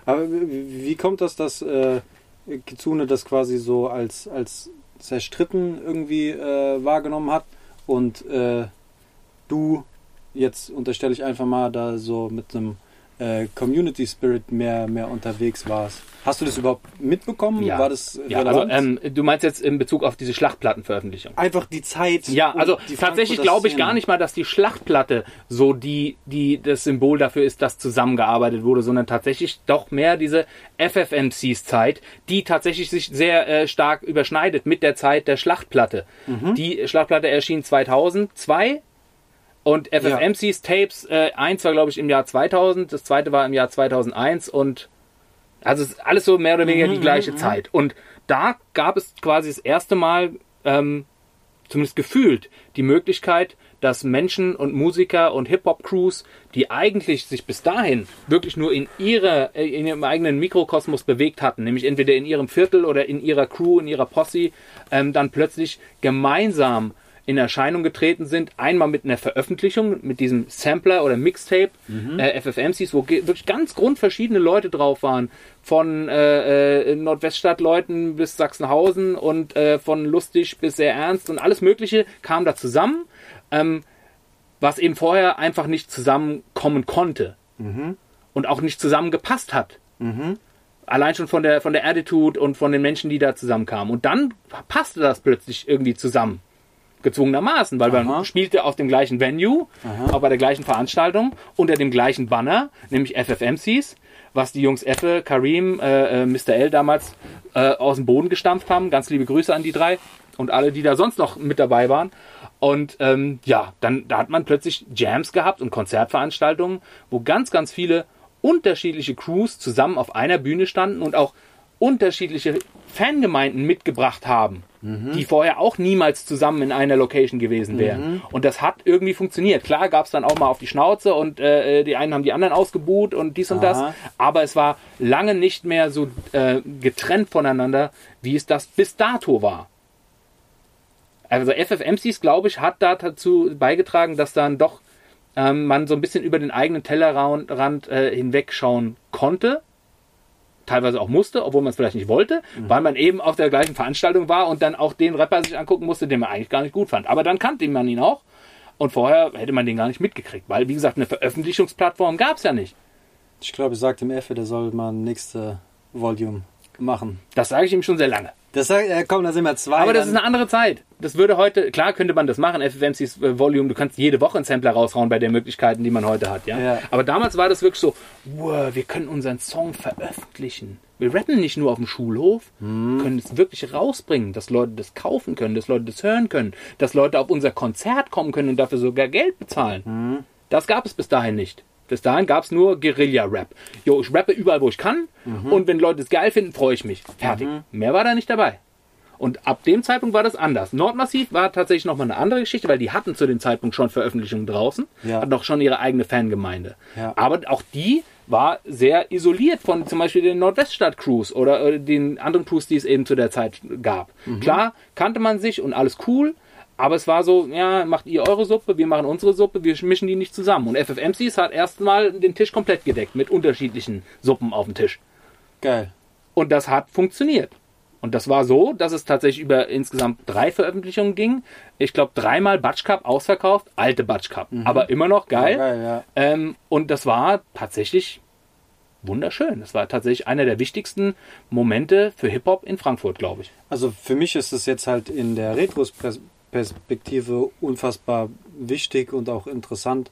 [SPEAKER 4] Aber wie kommt das, dass äh, Kitsune das quasi so als, als zerstritten irgendwie äh, wahrgenommen hat? Und äh, du jetzt unterstelle ich einfach mal da so mit einem äh, Community Spirit mehr, mehr unterwegs warst. Hast du das überhaupt mitbekommen?
[SPEAKER 2] Ja.
[SPEAKER 4] War das
[SPEAKER 2] Ja, also ähm, du meinst jetzt in Bezug auf diese Schlachtplattenveröffentlichung?
[SPEAKER 4] Einfach die Zeit.
[SPEAKER 2] Ja, also tatsächlich glaube ich gar nicht mal, dass die Schlachtplatte so die, die das Symbol dafür ist, dass zusammengearbeitet wurde, sondern tatsächlich doch mehr diese FFMCs Zeit, die tatsächlich sich sehr äh, stark überschneidet mit der Zeit der Schlachtplatte.
[SPEAKER 4] Mhm.
[SPEAKER 2] Die Schlachtplatte erschien 2002 und FFMCs Tapes, äh, eins war glaube ich im Jahr 2000, das zweite war im Jahr 2001 und also es ist alles so mehr oder
[SPEAKER 4] Mhm,
[SPEAKER 2] weniger die gleiche Zeit. Und da gab es quasi das erste Mal, ähm, zumindest gefühlt, die Möglichkeit, dass Menschen und Musiker und Hip-Hop-Crews, die eigentlich sich bis dahin wirklich nur in, ihrer, äh, in ihrem eigenen Mikrokosmos bewegt hatten, nämlich entweder in ihrem Viertel oder in ihrer Crew, in ihrer Posse, ähm, dann plötzlich gemeinsam in Erscheinung getreten sind. Einmal mit einer Veröffentlichung, mit diesem Sampler oder Mixtape, äh, FFMCs, wo wirklich ganz grundverschiedene Leute drauf waren. Von äh, äh, Nordweststadtleuten bis Sachsenhausen und äh, von lustig bis sehr ernst und alles Mögliche kam da zusammen, ähm, was eben vorher einfach nicht zusammenkommen konnte und auch nicht zusammengepasst hat. Allein schon von der, von der Attitude und von den Menschen, die da zusammenkamen. Und dann passte das plötzlich irgendwie zusammen. Gezwungenermaßen, weil man
[SPEAKER 4] Aha.
[SPEAKER 2] spielte auf dem gleichen Venue, auch bei der gleichen Veranstaltung, unter dem gleichen Banner, nämlich FFMCs, was die Jungs Effe, Karim, äh, äh, Mr. L damals äh, aus dem Boden gestampft haben. Ganz liebe Grüße an die drei und alle, die da sonst noch mit dabei waren. Und ähm, ja, dann da hat man plötzlich Jams gehabt und Konzertveranstaltungen, wo ganz, ganz viele unterschiedliche Crews zusammen auf einer Bühne standen und auch unterschiedliche Fangemeinden mitgebracht haben, die vorher auch niemals zusammen in einer Location gewesen wären. Und das hat irgendwie funktioniert. Klar gab es dann auch mal auf die Schnauze und äh, die einen haben die anderen ausgebuht und dies und das.
[SPEAKER 4] Aha.
[SPEAKER 2] Aber es war lange nicht mehr so äh, getrennt voneinander, wie es das bis dato war. Also FFMCs, glaube ich, hat da dazu beigetragen, dass dann doch ähm, man so ein bisschen über den eigenen Tellerrand Rand, äh, hinwegschauen konnte. Teilweise auch musste, obwohl man es vielleicht nicht wollte, weil man eben auf der gleichen Veranstaltung war und dann auch den Rapper sich angucken musste, den man eigentlich gar nicht gut fand. Aber dann kannte man ihn auch und vorher hätte man den gar nicht mitgekriegt, weil, wie gesagt, eine Veröffentlichungsplattform gab es ja nicht.
[SPEAKER 4] Ich glaube, ich sagte dem Effe, der soll mal nächste Volume machen.
[SPEAKER 2] Das sage ich ihm schon sehr lange.
[SPEAKER 4] Das äh, komm, da sind wir zwei.
[SPEAKER 2] Aber das ist eine andere Zeit. Das würde heute, klar könnte man das machen, FFMCs äh, Volume, du kannst jede Woche einen Sampler raushauen bei den Möglichkeiten, die man heute hat, ja.
[SPEAKER 4] Ja.
[SPEAKER 2] Aber damals war das wirklich so, wow, wir können unseren Song veröffentlichen. Wir rappen nicht nur auf dem Schulhof,
[SPEAKER 4] Mhm.
[SPEAKER 2] können es wirklich rausbringen, dass Leute das kaufen können, dass Leute das hören können, dass Leute auf unser Konzert kommen können und dafür sogar Geld bezahlen.
[SPEAKER 4] Mhm.
[SPEAKER 2] Das gab es bis dahin nicht. Bis dahin gab es nur Guerilla-Rap. Jo, ich rappe überall, wo ich kann.
[SPEAKER 4] Mhm.
[SPEAKER 2] Und wenn Leute es geil finden, freue ich mich. Fertig. Mehr war da nicht dabei. Und ab dem Zeitpunkt war das anders. Nordmassiv war tatsächlich nochmal eine andere Geschichte, weil die hatten zu dem Zeitpunkt schon Veröffentlichungen draußen,
[SPEAKER 4] Ja.
[SPEAKER 2] hatten auch schon ihre eigene Fangemeinde.
[SPEAKER 4] Ja.
[SPEAKER 2] Aber auch die war sehr isoliert von zum Beispiel den Nordweststadt-Crews oder äh, den anderen Crews, die es eben zu der Zeit gab.
[SPEAKER 4] Mhm.
[SPEAKER 2] Klar, kannte man sich und alles cool, aber es war so, ja, macht ihr eure Suppe, wir machen unsere Suppe, wir mischen die nicht zusammen. Und FFMCs hat erstmal den Tisch komplett gedeckt mit unterschiedlichen Suppen auf dem Tisch.
[SPEAKER 4] Geil.
[SPEAKER 2] Und das hat funktioniert. Und das war so, dass es tatsächlich über insgesamt drei Veröffentlichungen ging. Ich glaube, dreimal Batsch Cup ausverkauft, alte Batsch Cup, aber immer noch geil.
[SPEAKER 4] Ja, geil, ja.
[SPEAKER 2] Ähm, und das war tatsächlich wunderschön. Das war tatsächlich einer der wichtigsten Momente für Hip-Hop in Frankfurt, glaube ich.
[SPEAKER 4] Also für mich ist es jetzt halt in der Retrospektive unfassbar wichtig und auch interessant,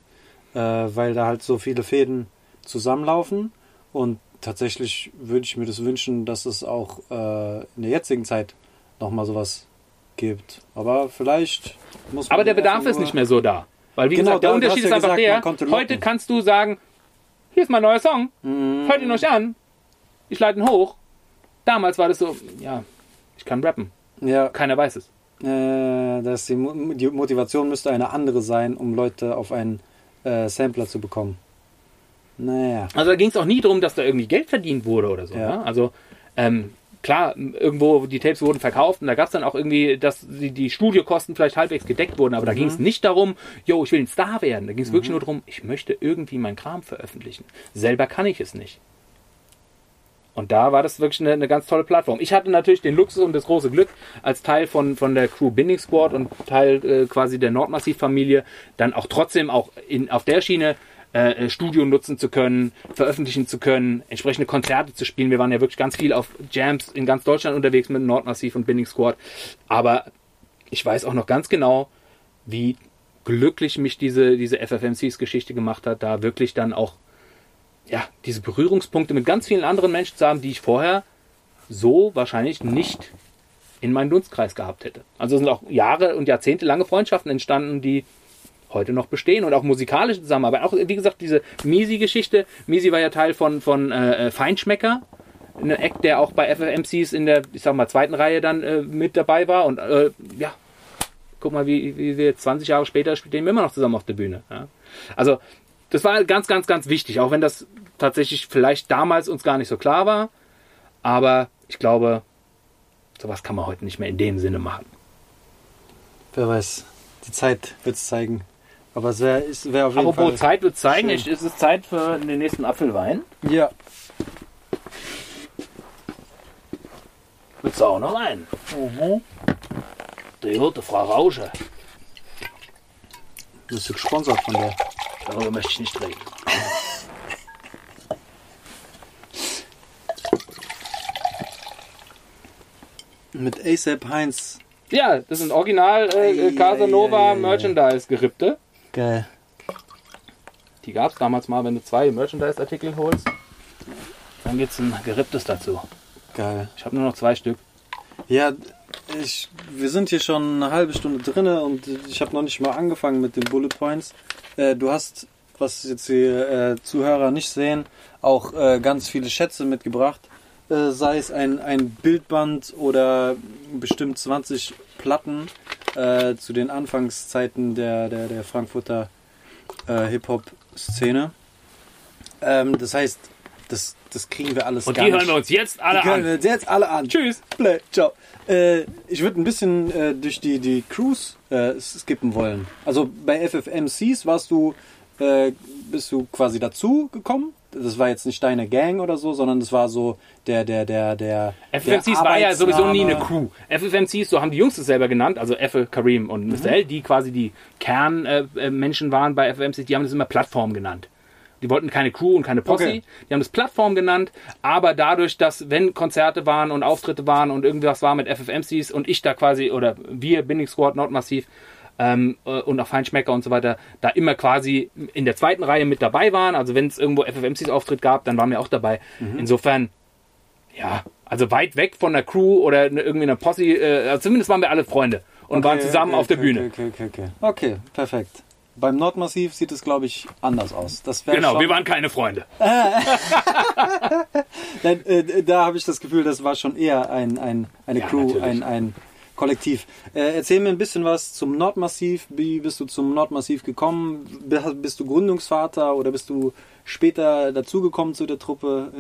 [SPEAKER 4] äh, weil da halt so viele Fäden zusammenlaufen und tatsächlich würde ich mir das wünschen, dass es auch äh, in der jetzigen Zeit nochmal sowas gibt. Aber vielleicht muss man
[SPEAKER 2] Aber der Bedarf ist nicht mehr so da. Weil, wie
[SPEAKER 4] Genau,
[SPEAKER 2] gesagt, der Unterschied ist einfach
[SPEAKER 4] gesagt,
[SPEAKER 2] der, heute kannst du sagen, hier ist mein neuer Song,
[SPEAKER 4] Mhm.
[SPEAKER 2] hört ihn euch an, ich leite ihn hoch. Damals war das so, ja, ich kann rappen,
[SPEAKER 4] Ja,
[SPEAKER 2] keiner weiß es.
[SPEAKER 4] Äh, dass die, die Motivation müsste eine andere sein, um Leute auf einen äh, Sampler zu bekommen. Naja.
[SPEAKER 2] Also da ging es auch nie darum, dass da irgendwie Geld verdient wurde oder so.
[SPEAKER 4] Ja.
[SPEAKER 2] Ne? Also ähm, klar, irgendwo die Tapes wurden verkauft und da gab es dann auch irgendwie, dass die, die Studiokosten vielleicht halbwegs gedeckt wurden, aber da ging es nicht darum, yo, ich will ein Star werden. Da ging es wirklich nur darum, ich möchte irgendwie meinen Kram veröffentlichen. Selber kann ich es nicht. Und da war das wirklich eine, eine ganz tolle Plattform. Ich hatte natürlich den Luxus und das große Glück, als Teil von, von der Crew Binding Squad und Teil äh, quasi der Nordmassiv-Familie, dann auch trotzdem auch in, auf der Schiene äh, Studio nutzen zu können, veröffentlichen zu können, entsprechende Konzerte zu spielen. Wir waren ja wirklich ganz viel auf Jams in ganz Deutschland unterwegs mit Nordmassiv und Binding Squad. Aber ich weiß auch noch ganz genau, wie glücklich mich diese, diese FFMCs-Geschichte gemacht hat, da wirklich dann auch ja, diese Berührungspunkte mit ganz vielen anderen Menschen zu haben, die ich vorher so wahrscheinlich nicht in meinen Dunstkreis gehabt hätte. Also sind auch Jahre und Jahrzehnte lange Freundschaften entstanden, die heute noch bestehen und auch musikalische Zusammenarbeit. Auch, wie gesagt, diese Misi-Geschichte. Misi war ja Teil von, von äh, Feinschmecker. Ein Act, der auch bei FFMCs in der, ich sag mal, zweiten Reihe dann äh, mit dabei war. Und äh, ja, guck mal, wie, wie wir 20 Jahre später stehen wir immer noch zusammen auf der Bühne. Ja. Also, das war ganz, ganz, ganz wichtig, auch wenn das tatsächlich vielleicht damals uns gar nicht so klar war. Aber ich glaube, sowas kann man heute nicht mehr in dem Sinne machen.
[SPEAKER 4] Wer weiß, die Zeit wird es zeigen. Aber es wäre wär auf jeden
[SPEAKER 2] Apropos
[SPEAKER 4] Fall.
[SPEAKER 2] Zeit wird zeigen, ich, es ist Zeit für den nächsten Apfelwein.
[SPEAKER 4] Ja,
[SPEAKER 2] Willst du auch noch einen? Die gute Frau Rausche.
[SPEAKER 4] Bist du gesponsert von der.
[SPEAKER 2] Darüber möchte ich nicht reden.
[SPEAKER 4] Mit ASAP Heinz.
[SPEAKER 2] Ja, das sind original äh,
[SPEAKER 4] Ei,
[SPEAKER 2] Casanova
[SPEAKER 4] ei, ei, ei, ei.
[SPEAKER 2] Merchandise-Gerippte.
[SPEAKER 4] Geil.
[SPEAKER 2] Die gab es damals mal, wenn du zwei Merchandise-Artikel holst. Dann gibt es ein Geripptes dazu.
[SPEAKER 4] Geil.
[SPEAKER 2] Ich habe nur noch zwei Stück.
[SPEAKER 4] Ja, ich, wir sind hier schon eine halbe Stunde drinne und ich habe noch nicht mal angefangen mit den Bullet Points. Äh, du hast, was jetzt die äh, Zuhörer nicht sehen, auch äh, ganz viele Schätze mitgebracht. Äh, sei es ein, ein Bildband oder bestimmt 20 Platten äh, zu den Anfangszeiten der, der, der Frankfurter äh, Hip-Hop-Szene. Ähm, das heißt, das, das kriegen wir alles
[SPEAKER 2] Und die
[SPEAKER 4] nicht.
[SPEAKER 2] hören wir uns jetzt alle
[SPEAKER 4] Die hören wir
[SPEAKER 2] an.
[SPEAKER 4] uns jetzt alle an.
[SPEAKER 2] Tschüss.
[SPEAKER 4] Play, ciao. Äh, ich würde ein bisschen äh, durch die, die Cruise äh, skippen wollen. Also bei FFMCs warst du, äh, bist du quasi dazu gekommen. Das war jetzt nicht deine Gang oder so, sondern das war so der, der, der, der.
[SPEAKER 2] FFMCs
[SPEAKER 4] der
[SPEAKER 2] war ja sowieso nie eine. Crew. FFMCs, so haben die Jungs es selber genannt, also Effe, Kareem und Mr. L, die quasi die Kernmenschen äh, Menschen waren bei FFMCs, die haben das immer Plattform genannt. Die wollten keine Crew und keine Posse,
[SPEAKER 4] Okay.
[SPEAKER 2] die haben das Plattform genannt, aber dadurch, dass wenn Konzerte waren und Auftritte waren und irgendwas war mit FFMCs und ich da quasi, oder wir, Binding Squad, Nordmassiv, ähm, äh, und auch Feinschmecker und so weiter, da immer quasi in der zweiten Reihe mit dabei waren. Also wenn es irgendwo FFMCs Auftritt gab, dann waren wir auch dabei. Insofern, ja, also weit weg von der Crew oder ne- irgendwie einer Posse, äh, also zumindest waren wir alle Freunde und waren
[SPEAKER 4] Okay,
[SPEAKER 2] zusammen
[SPEAKER 4] okay,
[SPEAKER 2] auf der Bühne.
[SPEAKER 4] Okay, okay, okay. Okay, perfekt. Beim Nordmassiv sieht es, glaube ich, anders aus. Das
[SPEAKER 2] Genau,
[SPEAKER 4] schon,
[SPEAKER 2] wir waren keine Freunde.
[SPEAKER 4] Nein, äh, da habe ich das Gefühl, das war schon eher ein, ein, eine
[SPEAKER 2] Ja,
[SPEAKER 4] Crew,
[SPEAKER 2] natürlich.
[SPEAKER 4] ein, ein Kollektiv. Äh, erzähl mir ein bisschen was zum Nordmassiv. Wie bist du zum Nordmassiv gekommen? Bi- Bist du Gründungsvater oder bist du später dazugekommen zu der Truppe?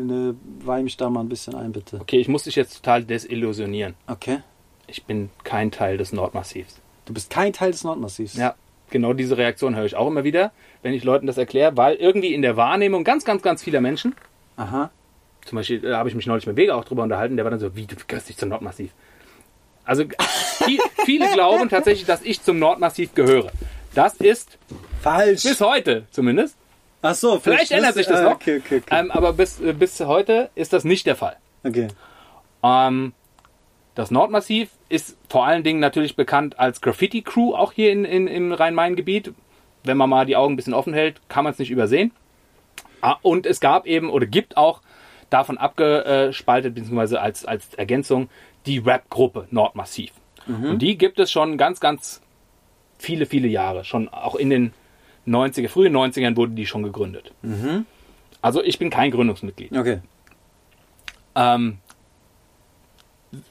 [SPEAKER 4] Weih mich da mal ein bisschen ein, bitte.
[SPEAKER 2] Okay, ich muss dich jetzt total desillusionieren.
[SPEAKER 4] Okay.
[SPEAKER 2] Ich bin kein Teil des Nordmassivs.
[SPEAKER 4] Du bist kein Teil des Nordmassivs.
[SPEAKER 2] Ja, genau diese Reaktion höre ich auch immer wieder, wenn ich Leuten das erkläre, weil irgendwie in der Wahrnehmung ganz, ganz, ganz vieler Menschen,
[SPEAKER 4] Aha.
[SPEAKER 2] zum Beispiel da habe ich mich neulich mit Vega auch drüber unterhalten, der war dann so, wie, du gehörst nicht zum Nordmassiv. Also viel, viele glauben tatsächlich, dass ich zum Nordmassiv gehöre. Das ist
[SPEAKER 4] Falsch.
[SPEAKER 2] bis heute zumindest.
[SPEAKER 4] Ach so,
[SPEAKER 2] Vielleicht ändert sich das
[SPEAKER 4] ah,
[SPEAKER 2] noch.
[SPEAKER 4] Okay, okay, okay.
[SPEAKER 2] Ähm, aber bis, äh, bis heute ist das nicht der Fall.
[SPEAKER 4] okay.
[SPEAKER 2] Ähm, das Nordmassiv ist vor allen Dingen natürlich bekannt als Graffiti-Crew, auch hier in, in, im Rhein-Main-Gebiet. Wenn man mal die Augen ein bisschen offen hält, kann man es nicht übersehen. Ah, Und es gab eben oder gibt auch davon abgespaltet, beziehungsweise als, als Ergänzung, die Rap-Gruppe Nordmassiv. Und die gibt es schon ganz, ganz viele, viele Jahre. Schon auch in den 90er, frühen 90ern wurde die schon gegründet. Also ich bin kein Gründungsmitglied.
[SPEAKER 4] Okay.
[SPEAKER 2] Ähm,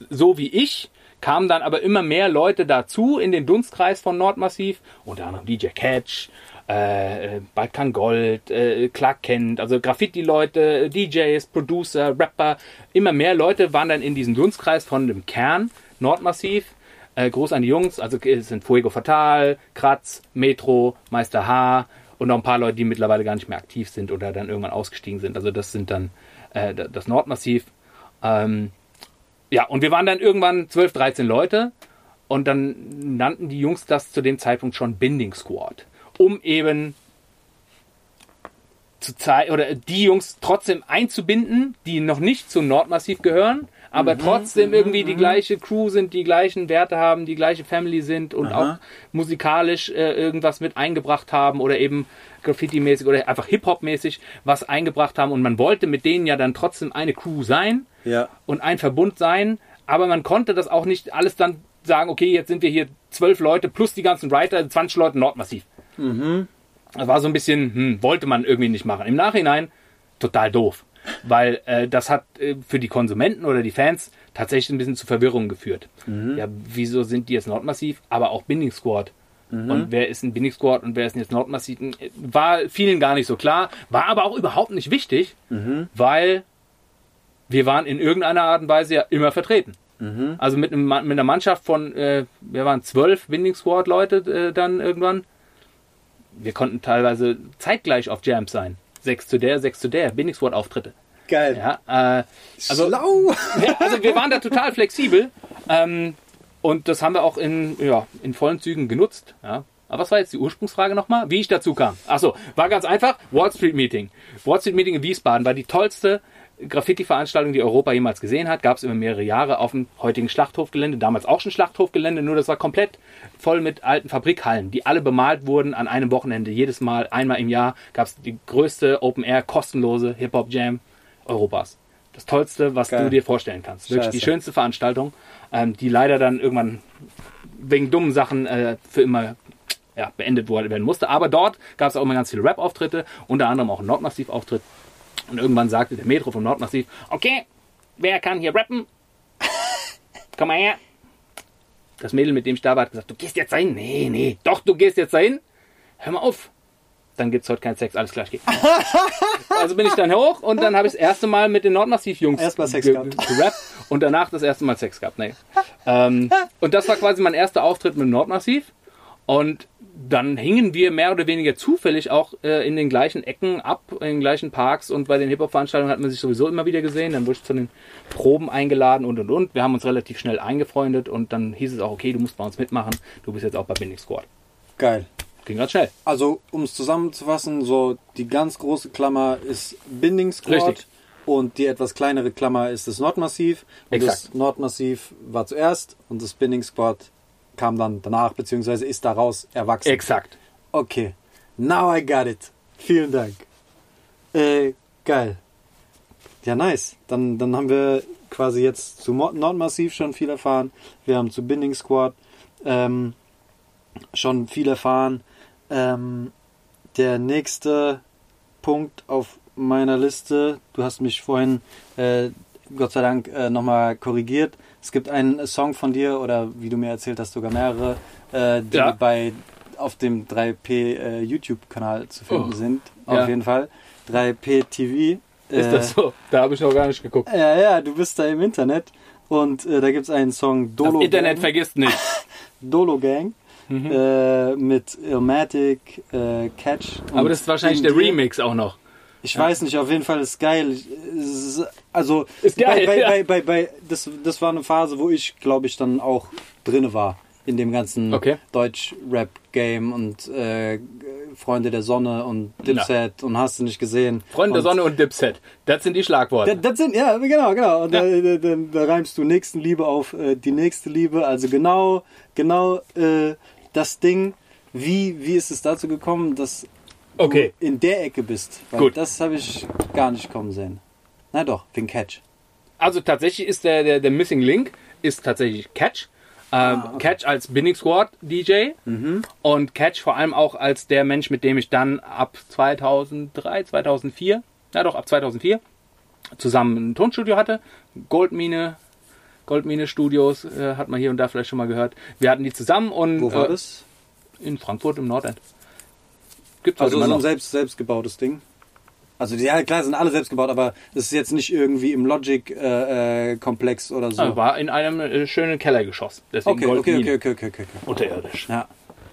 [SPEAKER 2] so wie ich kamen dann aber immer mehr Leute dazu in den Dunstkreis von Nordmassiv, unter anderem DJ Catch, äh, äh, Balkan Gold, äh, Clark Kent, also Graffiti-Leute, DJs, Producer, Rapper, immer mehr Leute waren dann in diesem Dunstkreis von dem Kern Nordmassiv. Äh, groß an die Jungs, also es sind Fuego Fatal, Kratz, Metro, Meister H und noch ein paar Leute, die mittlerweile gar nicht mehr aktiv sind oder dann irgendwann ausgestiegen sind. Also das sind dann äh, das Nordmassiv. Ähm, ja, und wir waren dann irgendwann 12, 13 Leute und dann nannten die Jungs das zu dem Zeitpunkt schon Binding Squad, um eben zu zeigen oder die Jungs trotzdem einzubinden, die noch nicht zum Nordmassiv gehören, aber trotzdem irgendwie die gleiche Crew sind, die gleichen Werte haben, die gleiche Family sind und
[SPEAKER 4] Aha.
[SPEAKER 2] auch musikalisch äh, irgendwas mit eingebracht haben oder eben Graffiti-mäßig oder einfach Hip-Hop-mäßig was eingebracht haben und man wollte mit denen ja dann trotzdem eine Crew sein
[SPEAKER 4] Ja.
[SPEAKER 2] und ein Verbund sein, aber man konnte das auch nicht alles dann sagen, okay, jetzt sind wir hier zwölf Leute plus die ganzen Writer, 20 Leute Nordmassiv. Das war so ein bisschen, hm, wollte man irgendwie nicht machen. Im Nachhinein total doof, weil äh, das hat äh, für die Konsumenten oder die Fans tatsächlich ein bisschen zu Verwirrung geführt. Ja, wieso sind die jetzt Nordmassiv, aber auch Binding Squad? Und wer ist ein Binding Squad und wer ist denn jetzt Nordmassiv? War vielen gar nicht so klar, war aber auch überhaupt nicht wichtig, weil wir waren in irgendeiner Art und Weise ja immer vertreten. Also mit, einem, mit einer Mannschaft von, äh, wir waren zwölf Winning Squad Leute äh, dann irgendwann. Wir konnten teilweise zeitgleich auf Jams sein. Sechs zu der, sechs zu der, Winning Squad Auftritte.
[SPEAKER 4] Geil.
[SPEAKER 2] Ja, äh, also,
[SPEAKER 4] Schlau.
[SPEAKER 2] ja, also wir waren da total flexibel. Ähm, und das haben wir auch in, ja, in vollen Zügen genutzt. Ja. Aber was war jetzt die Ursprungsfrage nochmal? Wie ich dazu kam? Achso, war ganz einfach. Wall Street Meeting. Wall Street Meeting in Wiesbaden war die tollste Graffiti-Veranstaltung, die Europa jemals gesehen hat. Gab es über mehrere Jahre auf dem heutigen Schlachthofgelände. Damals auch schon Schlachthofgelände, nur das war komplett voll mit alten Fabrikhallen, die alle bemalt wurden an einem Wochenende. Jedes Mal, einmal im Jahr, gab es die größte Open-Air, kostenlose Hip-Hop-Jam Europas. Das Tollste, was
[SPEAKER 4] Geil.
[SPEAKER 2] du dir vorstellen kannst. Wirklich die
[SPEAKER 4] Scheiße.
[SPEAKER 2] schönste Veranstaltung, ähm, die leider dann irgendwann wegen dummen Sachen äh, für immer ja, beendet werden musste. Aber dort gab es auch immer ganz viele Rap-Auftritte, unter anderem auch einen Nordmassiv-Auftritt. Und irgendwann sagte der Metro vom Nordmassiv, okay, wer kann hier rappen? Komm mal her. Das Mädel, mit dem ich da war, hat gesagt, du gehst jetzt dahin? Nee, nee, doch, du gehst jetzt dahin. Hör mal auf. Dann gibt's heute keinen Sex, alles klar, ich geh. also bin ich dann hoch und dann habe ich das erste Mal mit den Nordmassiv-Jungs
[SPEAKER 4] Erstmal Sex gehabt.
[SPEAKER 2] gerappt und danach das erste Mal Sex gehabt. Nee. Ähm, und das war quasi mein erster Auftritt mit dem Nordmassiv. Und dann hingen wir mehr oder weniger zufällig auch äh, in den gleichen Ecken ab, in den gleichen Parks und bei den Hip-Hop-Veranstaltungen hat man sich sowieso immer wieder gesehen. Dann wurde ich zu den Proben eingeladen und und und. Wir haben uns relativ schnell eingefreundet und dann hieß es auch, okay, du musst bei uns mitmachen. Du bist jetzt auch bei Binding Squad.
[SPEAKER 4] Geil.
[SPEAKER 2] Ging ganz schnell.
[SPEAKER 4] Also, um es zusammenzufassen, so die ganz große Klammer ist Binding Squad
[SPEAKER 2] Richtig.
[SPEAKER 4] und die etwas kleinere Klammer ist das Nordmassiv. Und
[SPEAKER 2] Exakt.
[SPEAKER 4] das Nordmassiv war zuerst und das Binding Squad kam dann danach, beziehungsweise ist daraus erwachsen.
[SPEAKER 2] Exakt.
[SPEAKER 4] Okay, now I got it. Vielen Dank. Äh, geil. Ja, nice. Dann, dann haben wir quasi jetzt zu Nordmassiv schon viel erfahren. Wir haben zu Binding Squad ähm, schon viel erfahren. Ähm, der nächste Punkt auf meiner Liste, du hast mich vorhin, äh, Gott sei Dank, äh, nochmal korrigiert. Es gibt einen Song von dir, oder wie du mir erzählt hast, sogar mehrere, äh, die
[SPEAKER 2] Ja.
[SPEAKER 4] bei auf dem 3P äh, YouTube-Kanal zu finden
[SPEAKER 2] Oh.
[SPEAKER 4] sind. Auf
[SPEAKER 2] Ja.
[SPEAKER 4] jeden Fall. 3P TV.
[SPEAKER 2] Ist
[SPEAKER 4] äh,
[SPEAKER 2] das so? Da habe ich noch gar nicht geguckt.
[SPEAKER 4] Ja, ja, du bist da im Internet. Und äh, da gibt es einen Song
[SPEAKER 2] Das
[SPEAKER 4] Dolo
[SPEAKER 2] Internet
[SPEAKER 4] Gang,
[SPEAKER 2] vergisst nicht.
[SPEAKER 4] Dolo Gang
[SPEAKER 2] Mhm.
[SPEAKER 4] äh, mit Illmatic, äh, Catch.
[SPEAKER 2] Aber das ist wahrscheinlich
[SPEAKER 4] In
[SPEAKER 2] der. Remix auch noch.
[SPEAKER 4] Ich weiß nicht, auf jeden Fall ist geil. Ist- Also
[SPEAKER 2] Ist geil,
[SPEAKER 4] bei, bei,
[SPEAKER 2] ja.
[SPEAKER 4] bei, bei, bei, das, das war eine Phase, wo ich, glaube ich, dann auch drinne war in dem ganzen
[SPEAKER 2] Okay.
[SPEAKER 4] Deutsch-Rap-Game und äh, Freunde der Sonne und Dipset und hast du nicht gesehen.
[SPEAKER 2] Freunde der
[SPEAKER 4] und
[SPEAKER 2] Sonne und Dipset. Das sind die Schlagworte.
[SPEAKER 4] Da- Das sind, ja, genau, genau. Und da, da, da, da reimst du Nächstenliebe auf äh, die nächste Liebe. Also genau, genau äh, das Ding. Wie, wie ist es dazu gekommen, dass
[SPEAKER 2] Okay.
[SPEAKER 4] du in der Ecke bist?
[SPEAKER 2] Gut.
[SPEAKER 4] das habe ich gar nicht kommen sehen. Na doch, wegen Catch.
[SPEAKER 2] Also tatsächlich ist der, der, der Missing Link ist tatsächlich Catch. Ähm, Catch als Binding Squad DJ und Catch vor allem auch als der Mensch, mit dem ich dann ab 2003, 2004, ja doch ab 2004 zusammen ein Tonstudio hatte. Goldmine, Goldmine Studios äh, hat man hier und da vielleicht schon mal gehört. Wir hatten die zusammen und
[SPEAKER 4] Wo war
[SPEAKER 2] äh,
[SPEAKER 4] das?
[SPEAKER 2] in Frankfurt im Nordend. Gibt's
[SPEAKER 4] Also
[SPEAKER 2] heute
[SPEAKER 4] so
[SPEAKER 2] immer
[SPEAKER 4] ein
[SPEAKER 2] noch.
[SPEAKER 4] selbst, selbstgebautes Ding. Also ja, klar, sind alle selbst gebaut, aber das ist jetzt nicht irgendwie im Logic-Komplex oder so.
[SPEAKER 2] Ah, war in einem äh, schönen Kellergeschoss. Deswegen
[SPEAKER 4] okay, okay, okay, okay, okay, okay, okay.
[SPEAKER 2] Unterirdisch.
[SPEAKER 4] Ja.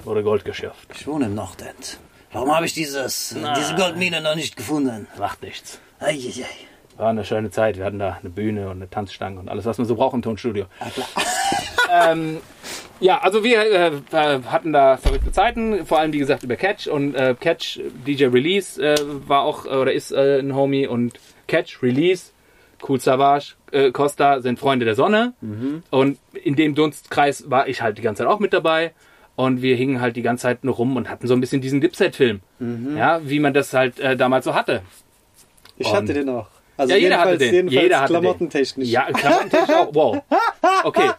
[SPEAKER 2] Wurde Gold geschürft.
[SPEAKER 4] Ich wohne im Nordend. Warum habe ich dieses, diese Goldmine noch nicht gefunden?
[SPEAKER 2] Macht nichts.
[SPEAKER 4] Eieiei.
[SPEAKER 2] War eine schöne Zeit. Wir hatten da eine Bühne und eine Tanzstange und alles, was man so braucht im Tonstudio. ähm, ja, also wir äh, äh, hatten da verrückte Zeiten, vor allem wie gesagt über Catch und äh, Catch DJ Release äh, war auch äh, oder ist äh, ein Homie und Catch Release, Cool Savage, Costa sind Freunde der Sonne und in dem Dunstkreis war ich halt die ganze Zeit auch mit dabei und wir hingen halt die ganze Zeit nur rum und hatten so ein bisschen diesen Dipset-Film, ja, wie man das halt damals so hatte.
[SPEAKER 4] Ich
[SPEAKER 2] Und-
[SPEAKER 4] hatte den auch. Also
[SPEAKER 2] ja, jeder hatte den. Jeder hatte
[SPEAKER 4] klamottentechnisch.
[SPEAKER 2] Den. Ja, klamottentechnisch auch. Wow. Okay.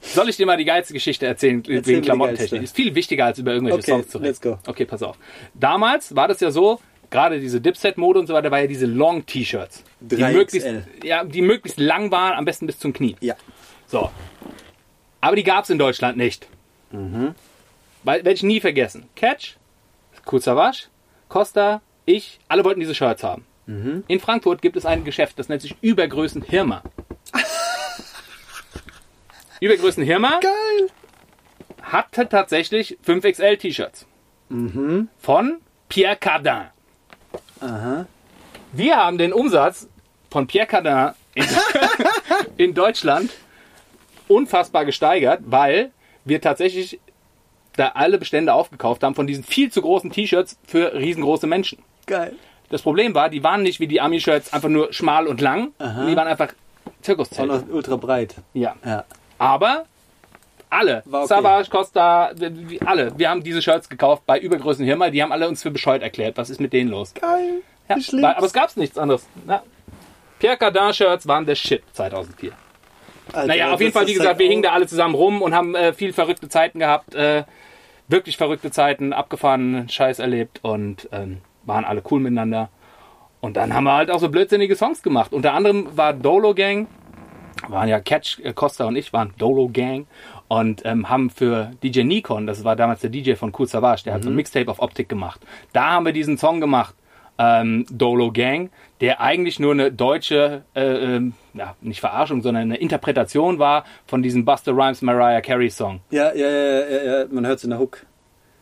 [SPEAKER 2] Soll ich dir mal die geilste Geschichte erzählen
[SPEAKER 4] mir
[SPEAKER 2] wegen Klamottentechnik? Ist viel wichtiger als über irgendwelche
[SPEAKER 4] Okay,
[SPEAKER 2] Songs zu reden.
[SPEAKER 4] let's go.
[SPEAKER 2] Okay, pass auf. Damals war das ja so, gerade diese Dipset-Mode und so weiter, war ja diese Long-T-Shirts. Die
[SPEAKER 4] 3XL.
[SPEAKER 2] möglichst, ja, die möglichst lang waren, am besten bis zum Knie.
[SPEAKER 4] Ja.
[SPEAKER 2] So. Aber die gab es in Deutschland nicht.
[SPEAKER 4] Mhm.
[SPEAKER 2] Weil, werde ich nie vergessen. Catch, Kuzawasch, Costa, ich, alle wollten diese Shirts haben.
[SPEAKER 4] Mhm.
[SPEAKER 2] In Frankfurt gibt es ein Geschäft, das nennt sich Übergrößen Hirma. Übergrößen Hirma
[SPEAKER 4] Geil.
[SPEAKER 2] hatte tatsächlich 5XL T-Shirts. Von Pierre Cardin.
[SPEAKER 4] Aha.
[SPEAKER 2] Wir haben den Umsatz von Pierre Cardin in, in Deutschland unfassbar gesteigert, weil wir tatsächlich da alle Bestände aufgekauft haben von diesen viel zu großen T-Shirts für riesengroße Menschen.
[SPEAKER 4] Geil.
[SPEAKER 2] Das Problem war, die waren nicht wie die Ami-Shirts einfach nur schmal und lang, die waren einfach
[SPEAKER 4] Auch
[SPEAKER 2] Zirkuszelt.
[SPEAKER 4] noch ultra breit.
[SPEAKER 2] Ja.
[SPEAKER 4] Ja.
[SPEAKER 2] Aber alle,
[SPEAKER 4] okay.
[SPEAKER 2] Savage, Costa, alle, wir haben diese Shirts gekauft bei Übergrößen Hirma, die haben alle uns für bescheuert erklärt. Was ist mit denen los?
[SPEAKER 4] Geil.
[SPEAKER 2] Ja, aber es gab nichts anderes. Ja. Pierre Cardin Shirts waren der Shit 2004.
[SPEAKER 4] Alter,
[SPEAKER 2] Naja, auf jeden Fall, wie gesagt,
[SPEAKER 4] halt
[SPEAKER 2] wir hingen da alle zusammen rum und haben äh, viel verrückte Zeiten gehabt. Äh, wirklich verrückte Zeiten, abgefahrenen Scheiß erlebt und ähm, waren alle cool miteinander. Und dann haben wir halt auch so blödsinnige Songs gemacht. Unter anderem war Dolo Gang, waren ja Catch, äh, Costa und ich waren Dolo Gang und ähm, haben für DJ Nikon, das war damals der DJ von Cool Savage, der hat so ein Mixtape auf Optik gemacht. Da haben wir diesen Song gemacht, ähm, Dolo Gang, der eigentlich nur eine deutsche, äh, ähm, ja, nicht Verarschung, sondern eine Interpretation war von diesem Buster Rhymes Mariah Carey Song.
[SPEAKER 4] Ja, ja, ja, ja, ja, man hört es in der Hook.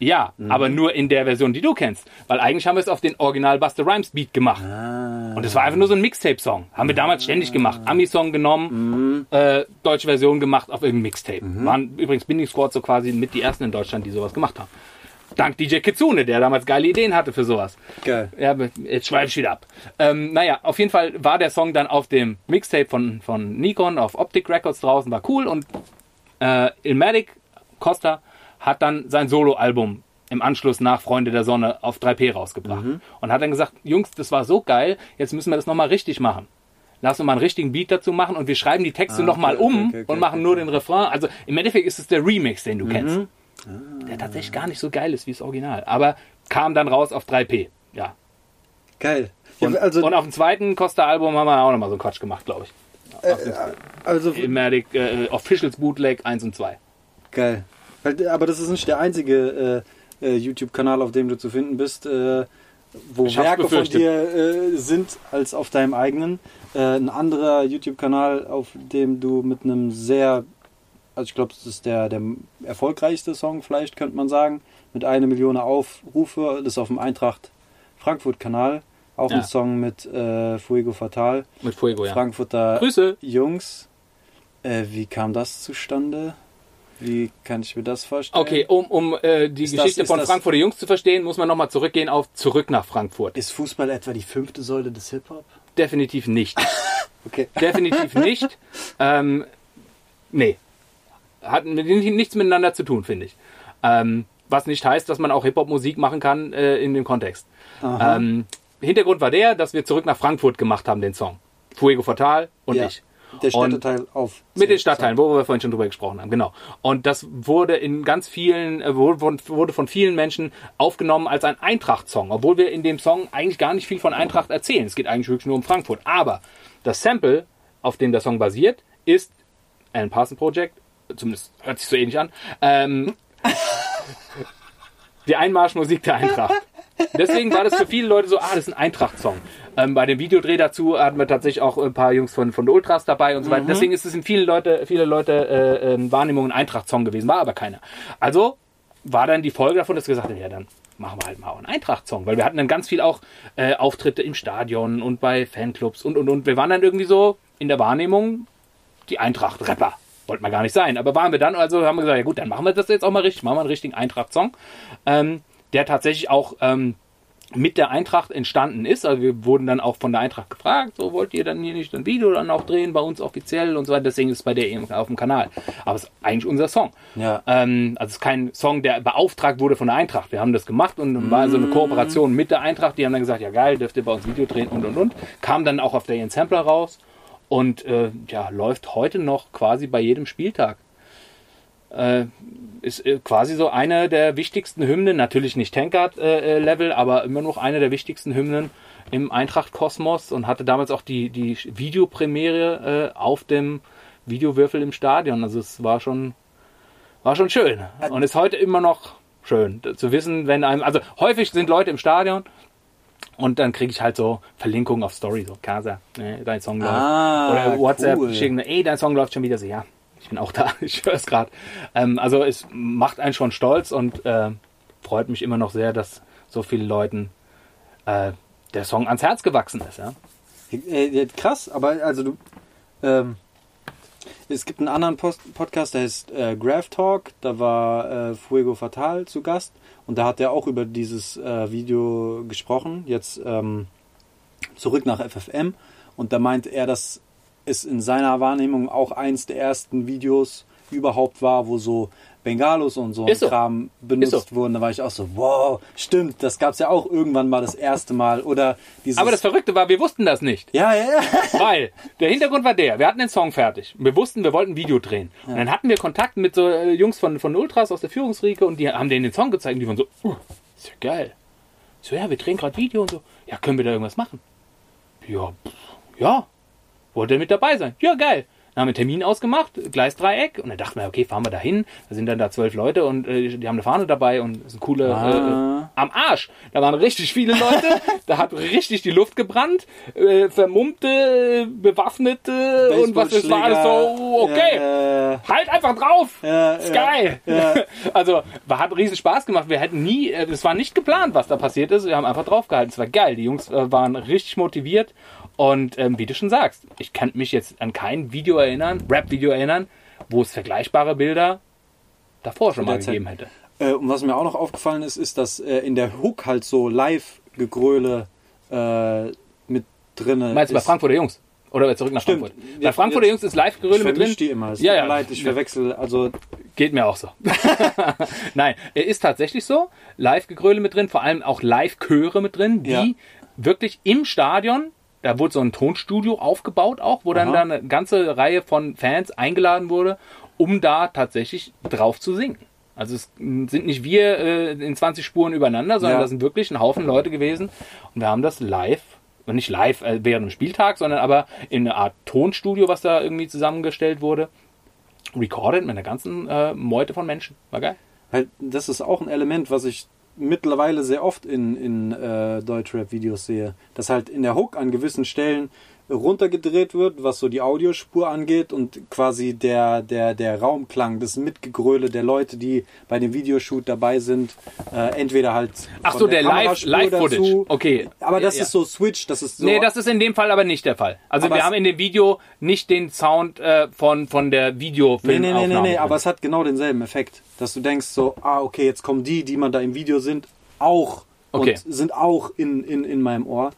[SPEAKER 2] Ja,
[SPEAKER 4] Mhm.
[SPEAKER 2] aber nur in der Version, die du kennst. Weil eigentlich haben wir es auf den Original Buster Rhymes Beat gemacht.
[SPEAKER 4] Ah.
[SPEAKER 2] Und es war einfach nur so ein Mixtape-Song. Haben wir damals ständig gemacht. Ami-Song genommen, äh, deutsche Version gemacht auf irgendeinem Mixtape. Waren übrigens Binding Squad so quasi mit die ersten in Deutschland, die sowas gemacht haben. Dank DJ Kitsune, der damals geile Ideen hatte für sowas.
[SPEAKER 4] Geil.
[SPEAKER 2] Ja, jetzt schweife ich wieder ab. Ähm, naja, auf jeden Fall war der Song dann auf dem Mixtape von, von Nikon auf Optic Records draußen, war cool und äh, Ilmatic Costa hat dann sein Soloalbum im Anschluss nach Freunde der Sonne auf 3P rausgebracht und hat dann gesagt, Jungs, das war so geil, jetzt müssen wir das nochmal richtig machen. Lass uns mal einen richtigen Beat dazu machen und wir schreiben die Texte
[SPEAKER 4] Ah,
[SPEAKER 2] nochmal
[SPEAKER 4] okay,
[SPEAKER 2] um
[SPEAKER 4] okay, okay,
[SPEAKER 2] und machen nur den Refrain. Also im Endeffekt ist es der Remix, den du kennst. Der tatsächlich gar nicht so geil ist wie das Original. Aber kam dann raus auf 3P. Ja.
[SPEAKER 4] Geil. Ja,
[SPEAKER 2] Und,
[SPEAKER 4] also,
[SPEAKER 2] und auf dem zweiten Costa-Album haben wir auch nochmal so einen Quatsch gemacht, glaube ich.
[SPEAKER 4] also
[SPEAKER 2] Ilmatic äh, Officials Bootleg 1 und 2.
[SPEAKER 4] geil. Aber das ist nicht der einzige äh, äh, YouTube-Kanal, auf dem du zu finden bist, äh, wo Werke von dir äh, sind, als auf deinem eigenen. Äh, ein anderer YouTube-Kanal, auf dem du mit einem sehr, also ich glaube, das ist der, der erfolgreichste Song, vielleicht könnte man sagen, mit einer Million Aufrufe, das ist auf dem Eintracht Frankfurt-Kanal. Auch
[SPEAKER 2] Ja.
[SPEAKER 4] ein Song mit äh, Fuego Fatal,
[SPEAKER 2] Mit Fuego, ja.
[SPEAKER 4] Frankfurter
[SPEAKER 2] Grüße.
[SPEAKER 4] Jungs. Wie kam das zustande? Wie kann ich mir das vorstellen?
[SPEAKER 2] Okay, um, um äh, die
[SPEAKER 4] Ist das-
[SPEAKER 2] Geschichte
[SPEAKER 4] ist
[SPEAKER 2] von
[SPEAKER 4] das-
[SPEAKER 2] Frankfurter Jungs zu verstehen, muss man nochmal zurückgehen auf Zurück nach Frankfurt.
[SPEAKER 4] Ist Fußball etwa die fünfte Säule des Hip-Hop?
[SPEAKER 2] Definitiv nicht.
[SPEAKER 4] Okay.
[SPEAKER 2] Definitiv nicht. Ähm, nee. Hat mit, nichts miteinander zu tun, finde ich. Ähm, was nicht heißt, dass man auch Hip-Hop-Musik machen kann äh, in dem Kontext. Ähm, Hintergrund war der, dass wir zurück nach Frankfurt gemacht haben, den Song. Fuego Fatal und
[SPEAKER 4] Ja.
[SPEAKER 2] ich.
[SPEAKER 4] Der Städteteil auf.
[SPEAKER 2] Mit den Stadtteilen, wo wir vorhin schon drüber gesprochen haben, genau. Und das wurde in ganz vielen, äh, wurde von- wurde von vielen Menschen aufgenommen als ein Eintracht-Song, obwohl wir in dem Song eigentlich gar nicht viel von Eintracht erzählen. Es geht eigentlich wirklich nur um Frankfurt. Aber das Sample, auf dem der Song basiert, ist Alan Parson Project, zumindest hört sich so ähnlich an, ähm, die Einmarschmusik der Eintracht. Deswegen war das für viele Leute so, ah, das ist ein Eintracht-Song. Ähm, bei dem Videodreh dazu hatten wir tatsächlich auch ein paar Jungs von, von der Ultras dabei und so weiter. Deswegen ist es in vielen Leute, viele Leute äh, ähm, Wahrnehmungen ein Eintracht-Song gewesen, war aber keiner. Also war dann die Folge davon, dass wir gesagt haben, ja dann machen wir halt mal auch einen Eintracht-Song, weil wir hatten dann ganz viel auch äh, Auftritte im Stadion und bei Fanclubs und und und. Wir waren dann irgendwie so in der Wahrnehmung die Eintracht-Rapper. Wollten wir gar nicht sein, aber waren wir dann, also haben wir gesagt, ja gut, dann machen wir das jetzt auch mal richtig, machen wir einen richtigen Eintracht-Song, ähm, der tatsächlich auch ähm, mit der Eintracht entstanden ist. Also wir wurden dann auch von der Eintracht gefragt, so wollt ihr dann hier nicht ein Video dann auch drehen bei uns offiziell und so weiter. Deswegen ist es bei der eben auf dem Kanal. Aber es ist eigentlich unser Song.
[SPEAKER 4] Ja.
[SPEAKER 2] Ähm, also es ist kein Song, der beauftragt wurde von der Eintracht. Wir haben das gemacht und dann war so eine Kooperation mit der Eintracht. Die haben dann gesagt, ja geil, dürft ihr bei uns Video drehen und und und. Kam dann auch auf der Sampler raus und äh, ja, läuft heute noch quasi bei jedem Spieltag äh, ist äh, quasi so eine der wichtigsten Hymnen, natürlich nicht Tankard-Level, äh, aber immer noch eine der wichtigsten Hymnen im Eintracht-Kosmos und hatte damals auch die, die Videopremiere äh, auf dem Videowürfel im Stadion. Also es war schon, war schon schön und ist heute immer noch schön zu wissen, wenn einem, also häufig sind Leute im Stadion und dann kriege ich halt so Verlinkungen auf Story, so Casa, ne, dein Song läuft.
[SPEAKER 4] Ah,
[SPEAKER 2] Oder WhatsApp
[SPEAKER 4] cool.
[SPEAKER 2] schicken, ey, dein Song läuft schon wieder so, ja, ich bin auch da, ich höre es gerade. Ähm, also es macht einen schon stolz und äh, freut mich immer noch sehr, dass so vielen Leuten äh, der Song ans Herz gewachsen ist. Ja?
[SPEAKER 4] Äh, ja, krass, aber also du. Ähm, es gibt einen anderen Post Podcast, der heißt äh, Graph Talk. Da war äh, Fuego Fatal zu Gast und da hat er auch über dieses äh, Video gesprochen. Jetzt ähm, zurück nach FFM und da meint er, dass es in seiner Wahrnehmung auch eins der ersten Videos überhaupt war, wo so Bengalos und so
[SPEAKER 2] so.
[SPEAKER 4] Kram benutzt
[SPEAKER 2] so.
[SPEAKER 4] wurden. Da war ich auch so, wow, stimmt, das gab es ja auch irgendwann mal das erste Mal. Oder dieses.
[SPEAKER 2] Aber das Verrückte war, wir wussten das nicht.
[SPEAKER 4] ja, ja, ja.
[SPEAKER 2] Weil der Hintergrund war der, wir hatten den Song fertig. Wir wussten, wir wollten ein Video drehen. Und dann hatten wir Kontakt mit so äh, Jungs von, von Ultras aus der Führungsriege und die haben denen den Song gezeigt und die waren so, uh, ist ja geil. Ich So, ja, wir drehen gerade Video und so. Ja, können wir da irgendwas machen? Ja, pff, ja. Wollt ihr mit dabei sein? Ja, geil. Dann haben wir einen Termin ausgemacht, Gleisdreieck, und dann dachten wir, okay, fahren wir da hin. Da sind dann da zwölf Leute und äh, die haben eine Fahne dabei und es sind coole
[SPEAKER 4] Ah.
[SPEAKER 2] äh, am Arsch. Da waren richtig viele Leute, da hat richtig die Luft gebrannt, äh, vermummte, bewaffnete und was das war alles so, okay,
[SPEAKER 4] Ja,
[SPEAKER 2] halt einfach drauf,
[SPEAKER 4] Ja,
[SPEAKER 2] ist geil.
[SPEAKER 4] ja.
[SPEAKER 2] Also, war, hat riesen Spaß gemacht. Wir hätten nie, äh, es war nicht geplant, was da passiert ist. Wir haben einfach draufgehalten. Es war geil. Die Jungs äh, waren richtig motiviert. Und ähm, wie du schon sagst, ich kann mich jetzt an kein Video erinnern, Rap-Video erinnern, wo es vergleichbare Bilder davor schon mal gegeben hätte.
[SPEAKER 4] Äh, und was mir auch noch aufgefallen ist, ist, dass äh, in der Hook halt so Live-Gegröle äh, mit drinne
[SPEAKER 2] Meinst du bei. Frankfurter Jungs? Oder zurück nach
[SPEAKER 4] Stimmt.
[SPEAKER 2] Frankfurt? Bei
[SPEAKER 4] Jetzt-
[SPEAKER 2] Frankfurter Jungs ist Live-Geröle mit drin.
[SPEAKER 4] die immer. Es
[SPEAKER 2] Ja, ja.
[SPEAKER 4] leid, ich verwechsel. Also
[SPEAKER 2] Geht mir auch so. Nein, ist tatsächlich so. Live-Gegröle mit drin, vor allem auch Live-Chöre mit drin, die
[SPEAKER 4] Ja.
[SPEAKER 2] wirklich im Stadion, da wurde so ein Tonstudio aufgebaut auch, wo dann,
[SPEAKER 4] Aha.
[SPEAKER 2] dann eine ganze Reihe von Fans eingeladen wurde, um da tatsächlich drauf zu singen. Also es sind nicht wir äh, in 20 Spuren übereinander, sondern
[SPEAKER 4] Ja.
[SPEAKER 2] da sind wirklich ein Haufen Leute gewesen und wir haben das live, und nicht live äh, während dem Spieltag, sondern aber in einer Art Tonstudio, was da irgendwie zusammengestellt wurde, recorded mit einer ganzen äh, Meute von Menschen. War geil.
[SPEAKER 4] halt, das ist auch ein Element, was ich mittlerweile sehr oft in, in äh, Deutschrap-Videos sehe. Dass halt in der Hook an gewissen Stellen runtergedreht wird, was so die Audiospur angeht und quasi der, der, der Raumklang, das Mitgegröle der Leute, die bei dem Videoshoot dabei sind, äh, entweder halt
[SPEAKER 2] Ach so, der Live-
[SPEAKER 4] Kameraspur
[SPEAKER 2] Live-Footage.
[SPEAKER 4] dazu.
[SPEAKER 2] Okay.
[SPEAKER 4] Aber das
[SPEAKER 2] Ja,
[SPEAKER 4] ist so Switch, das ist so...
[SPEAKER 2] nee, das ist in dem Fall aber nicht der Fall. Also
[SPEAKER 4] Aber
[SPEAKER 2] wir haben in dem Video nicht den Sound äh, von, von der
[SPEAKER 4] Nee,
[SPEAKER 2] Videofilmaufnahme.
[SPEAKER 4] nee, nee, nee, nee,
[SPEAKER 2] drin.
[SPEAKER 4] aber es hat genau denselben Effekt. Dass du denkst so, ah, okay, jetzt kommen die, die man da im Video sind, auch
[SPEAKER 2] Okay.
[SPEAKER 4] und sind auch in, in, in meinem Ohr.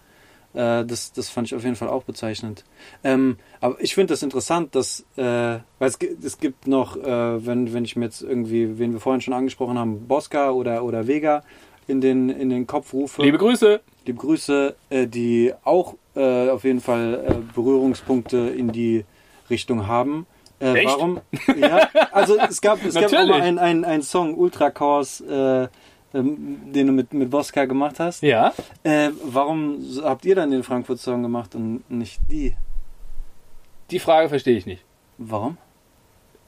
[SPEAKER 4] Äh, das, das fand ich auf jeden Fall auch bezeichnend. Ähm, aber ich finde das interessant, dass, äh, weil es, es gibt noch, äh, wenn, wenn ich mir jetzt irgendwie, wen wir vorhin schon angesprochen haben, Bosca oder, oder Vega in den, in den Kopf rufe.
[SPEAKER 2] Liebe Grüße.
[SPEAKER 4] Liebe Grüße, äh, die auch äh, auf jeden Fall äh, Berührungspunkte in die Richtung haben. Warum? Ja, also es gab, es gab auch mal einen ein, ein Song, Ultra äh, ähm, den du mit, mit Voska gemacht hast.
[SPEAKER 2] Ja.
[SPEAKER 4] Äh, warum habt ihr dann den Frankfurt-Song gemacht und nicht die?
[SPEAKER 2] Die Frage verstehe ich nicht.
[SPEAKER 4] Warum?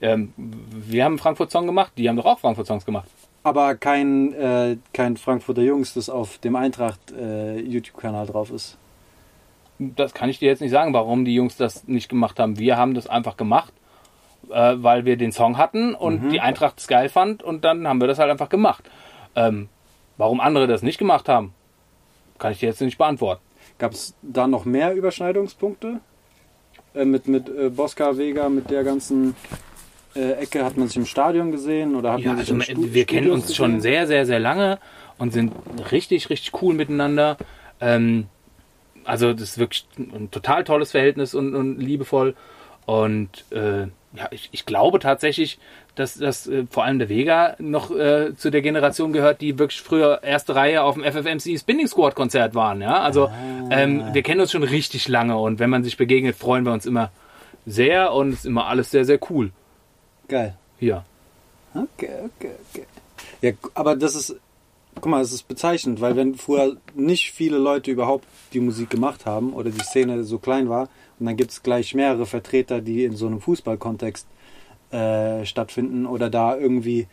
[SPEAKER 2] Ähm, wir haben einen Frankfurt-Song gemacht, die haben doch auch Frankfurt-Songs gemacht.
[SPEAKER 4] Aber kein, äh, kein Frankfurter Jungs, das auf dem Eintracht äh, drauf ist.
[SPEAKER 2] Das kann ich dir jetzt nicht sagen, warum die Jungs das nicht gemacht haben. Wir haben das einfach gemacht, äh, weil wir den Song hatten und
[SPEAKER 4] Mhm.
[SPEAKER 2] die Eintracht es geil fand und dann haben wir das halt einfach gemacht. Ähm, Warum andere das nicht gemacht haben, kann ich dir jetzt nicht beantworten.
[SPEAKER 4] Gab es da noch mehr Überschneidungspunkte? Äh, mit mit äh, Bosca Vega, mit der ganzen äh, Ecke? Hat man sich im Stadion gesehen oder hat
[SPEAKER 2] Ja,
[SPEAKER 4] man sich
[SPEAKER 2] also
[SPEAKER 4] im Stu
[SPEAKER 2] wir kennen uns schon
[SPEAKER 4] gesehen?
[SPEAKER 2] sehr, sehr, sehr lange und sind richtig, richtig cool miteinander. Ähm, also das ist wirklich ein total tolles Verhältnis und, und liebevoll. Und äh, ja, ich, ich glaube tatsächlich, dass, dass äh, vor allem der Vega noch äh, zu der Generation gehört, die wirklich früher erste Reihe auf dem FFMC Spinning Squad Konzert waren. Ja, also ähm, wir kennen uns schon richtig lange und wenn man sich begegnet, freuen wir uns immer sehr und es ist immer alles sehr, sehr cool
[SPEAKER 4] Geil.
[SPEAKER 2] hier.
[SPEAKER 4] Okay, okay, okay. Ja, aber das ist, guck mal, das ist bezeichnend, weil wenn früher nicht viele Leute überhaupt die Musik gemacht haben oder die Szene so klein war und dann gibt es gleich mehrere Vertreter, die in so einem Fußballkontext äh, stattfinden oder da irgendwie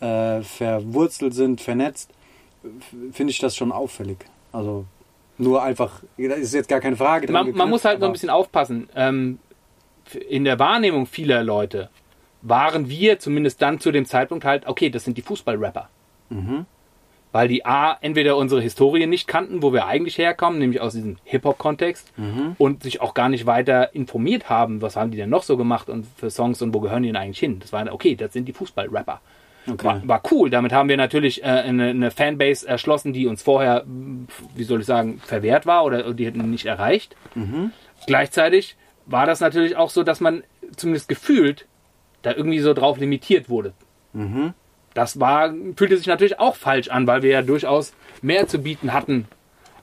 [SPEAKER 4] äh, verwurzelt sind, vernetzt, finde ich das schon auffällig. Also nur einfach, das ist jetzt gar keine Frage.
[SPEAKER 2] man, man
[SPEAKER 4] geknüpft,
[SPEAKER 2] muss halt so ein bisschen aufpassen. Ähm, in der Wahrnehmung vieler Leute waren wir zumindest dann zu dem Zeitpunkt halt, okay, das sind die Fußballrapper.
[SPEAKER 4] Mhm.
[SPEAKER 2] Weil die A, entweder unsere Historie nicht kannten, wo wir eigentlich herkommen, nämlich aus diesem Hip-Hop-Kontext,
[SPEAKER 4] Mhm.
[SPEAKER 2] und sich auch gar nicht weiter informiert haben, was haben die denn noch so gemacht und für Songs und wo gehören die denn eigentlich hin. Das war, okay, das sind die Fußballrapper.
[SPEAKER 4] Okay.
[SPEAKER 2] War, war cool. Damit haben wir natürlich äh, eine, eine Fanbase erschlossen, die uns vorher, wie soll ich sagen, verwehrt war oder die hätten nicht erreicht. Gleichzeitig war das natürlich auch so, dass man zumindest gefühlt da irgendwie so drauf limitiert wurde. Das war, fühlte sich natürlich auch falsch an, weil wir ja durchaus mehr zu bieten hatten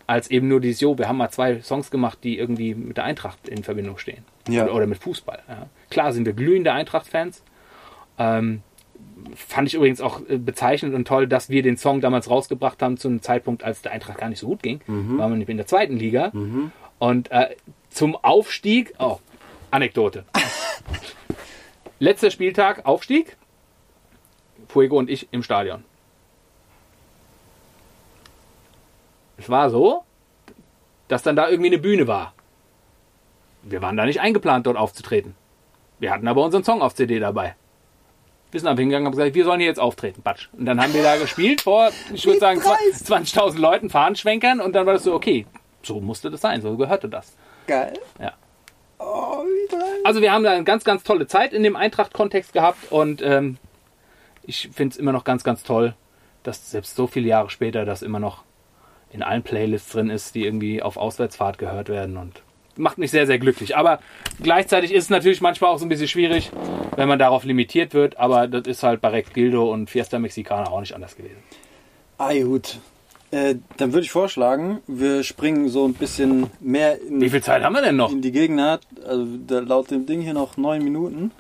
[SPEAKER 2] als eben nur dieses, jo, wir haben mal zwei Songs gemacht, die irgendwie mit der Eintracht in Verbindung stehen.
[SPEAKER 4] Ja.
[SPEAKER 2] Oder, oder mit Fußball. Ja. Klar sind wir glühende Eintracht-Fans. Ähm, fand ich übrigens auch äh, bezeichnend und toll, dass wir den Song damals rausgebracht haben zu einem Zeitpunkt, als der Eintracht gar nicht so gut ging.
[SPEAKER 4] Mhm.
[SPEAKER 2] Waren wir nämlich in der zweiten Liga. Und äh, zum Aufstieg, oh, Anekdote. Letzter Spieltag, Aufstieg. Fuego und ich im Stadion. Es war so, dass dann da irgendwie eine Bühne war. Wir waren da nicht eingeplant, dort aufzutreten. Wir hatten aber unseren Song auf CD dabei. Wir sind einfach hingegangen und haben gesagt, wir sollen hier jetzt auftreten. Batsch. Und dann haben wir da gespielt vor, ich würde sagen, 20.000 Leuten, Fahnenschwenkern. Und dann war das so, okay, so musste das sein, so gehörte das.
[SPEAKER 4] Geil.
[SPEAKER 2] Ja.
[SPEAKER 4] Oh, wie geil.
[SPEAKER 2] Also wir haben da eine ganz, ganz tolle Zeit in dem Eintracht-Kontext gehabt und ähm, ich finde es immer noch ganz, ganz toll, dass selbst so viele Jahre später das immer noch in allen Playlists drin ist, die irgendwie auf Auswärtsfahrt gehört werden und macht mich sehr, sehr glücklich. Aber gleichzeitig ist es natürlich manchmal auch so ein bisschen schwierig, wenn man darauf limitiert wird, aber das ist halt bei Rex Gildo und Fiesta Mexicana auch nicht anders gewesen.
[SPEAKER 4] Ah, gut. Äh, dann würde ich vorschlagen, wir springen so ein bisschen mehr in,
[SPEAKER 2] Wie viel Zeit haben wir denn noch?
[SPEAKER 4] in die Gegenwart. Also laut dem Ding hier noch neun Minuten.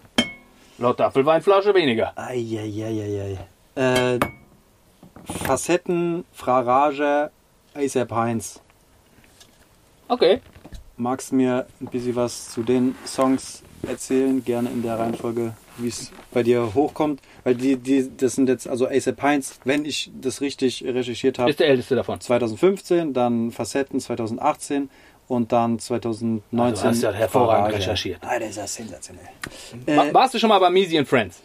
[SPEAKER 2] Laut Apfelweinflasche weniger.
[SPEAKER 4] Eieieiei. Äh, Facetten, Frarage, ASAP Heinz.
[SPEAKER 2] Okay.
[SPEAKER 4] Magst du mir ein bisschen was zu den Songs erzählen? Gerne in der Reihenfolge, wie es bei dir hochkommt. Weil die, die, das sind jetzt, also ASAP Heinz, wenn ich das richtig recherchiert habe,
[SPEAKER 2] Ist der älteste davon.
[SPEAKER 4] 2015, dann Facetten 2018 und dann 2019.
[SPEAKER 2] Also hast du ja hervorragend
[SPEAKER 4] Frarage.
[SPEAKER 2] recherchiert.
[SPEAKER 4] Ah, das ist ja sensationell.
[SPEAKER 2] Wa- Warst du schon mal bei Measy and Friends?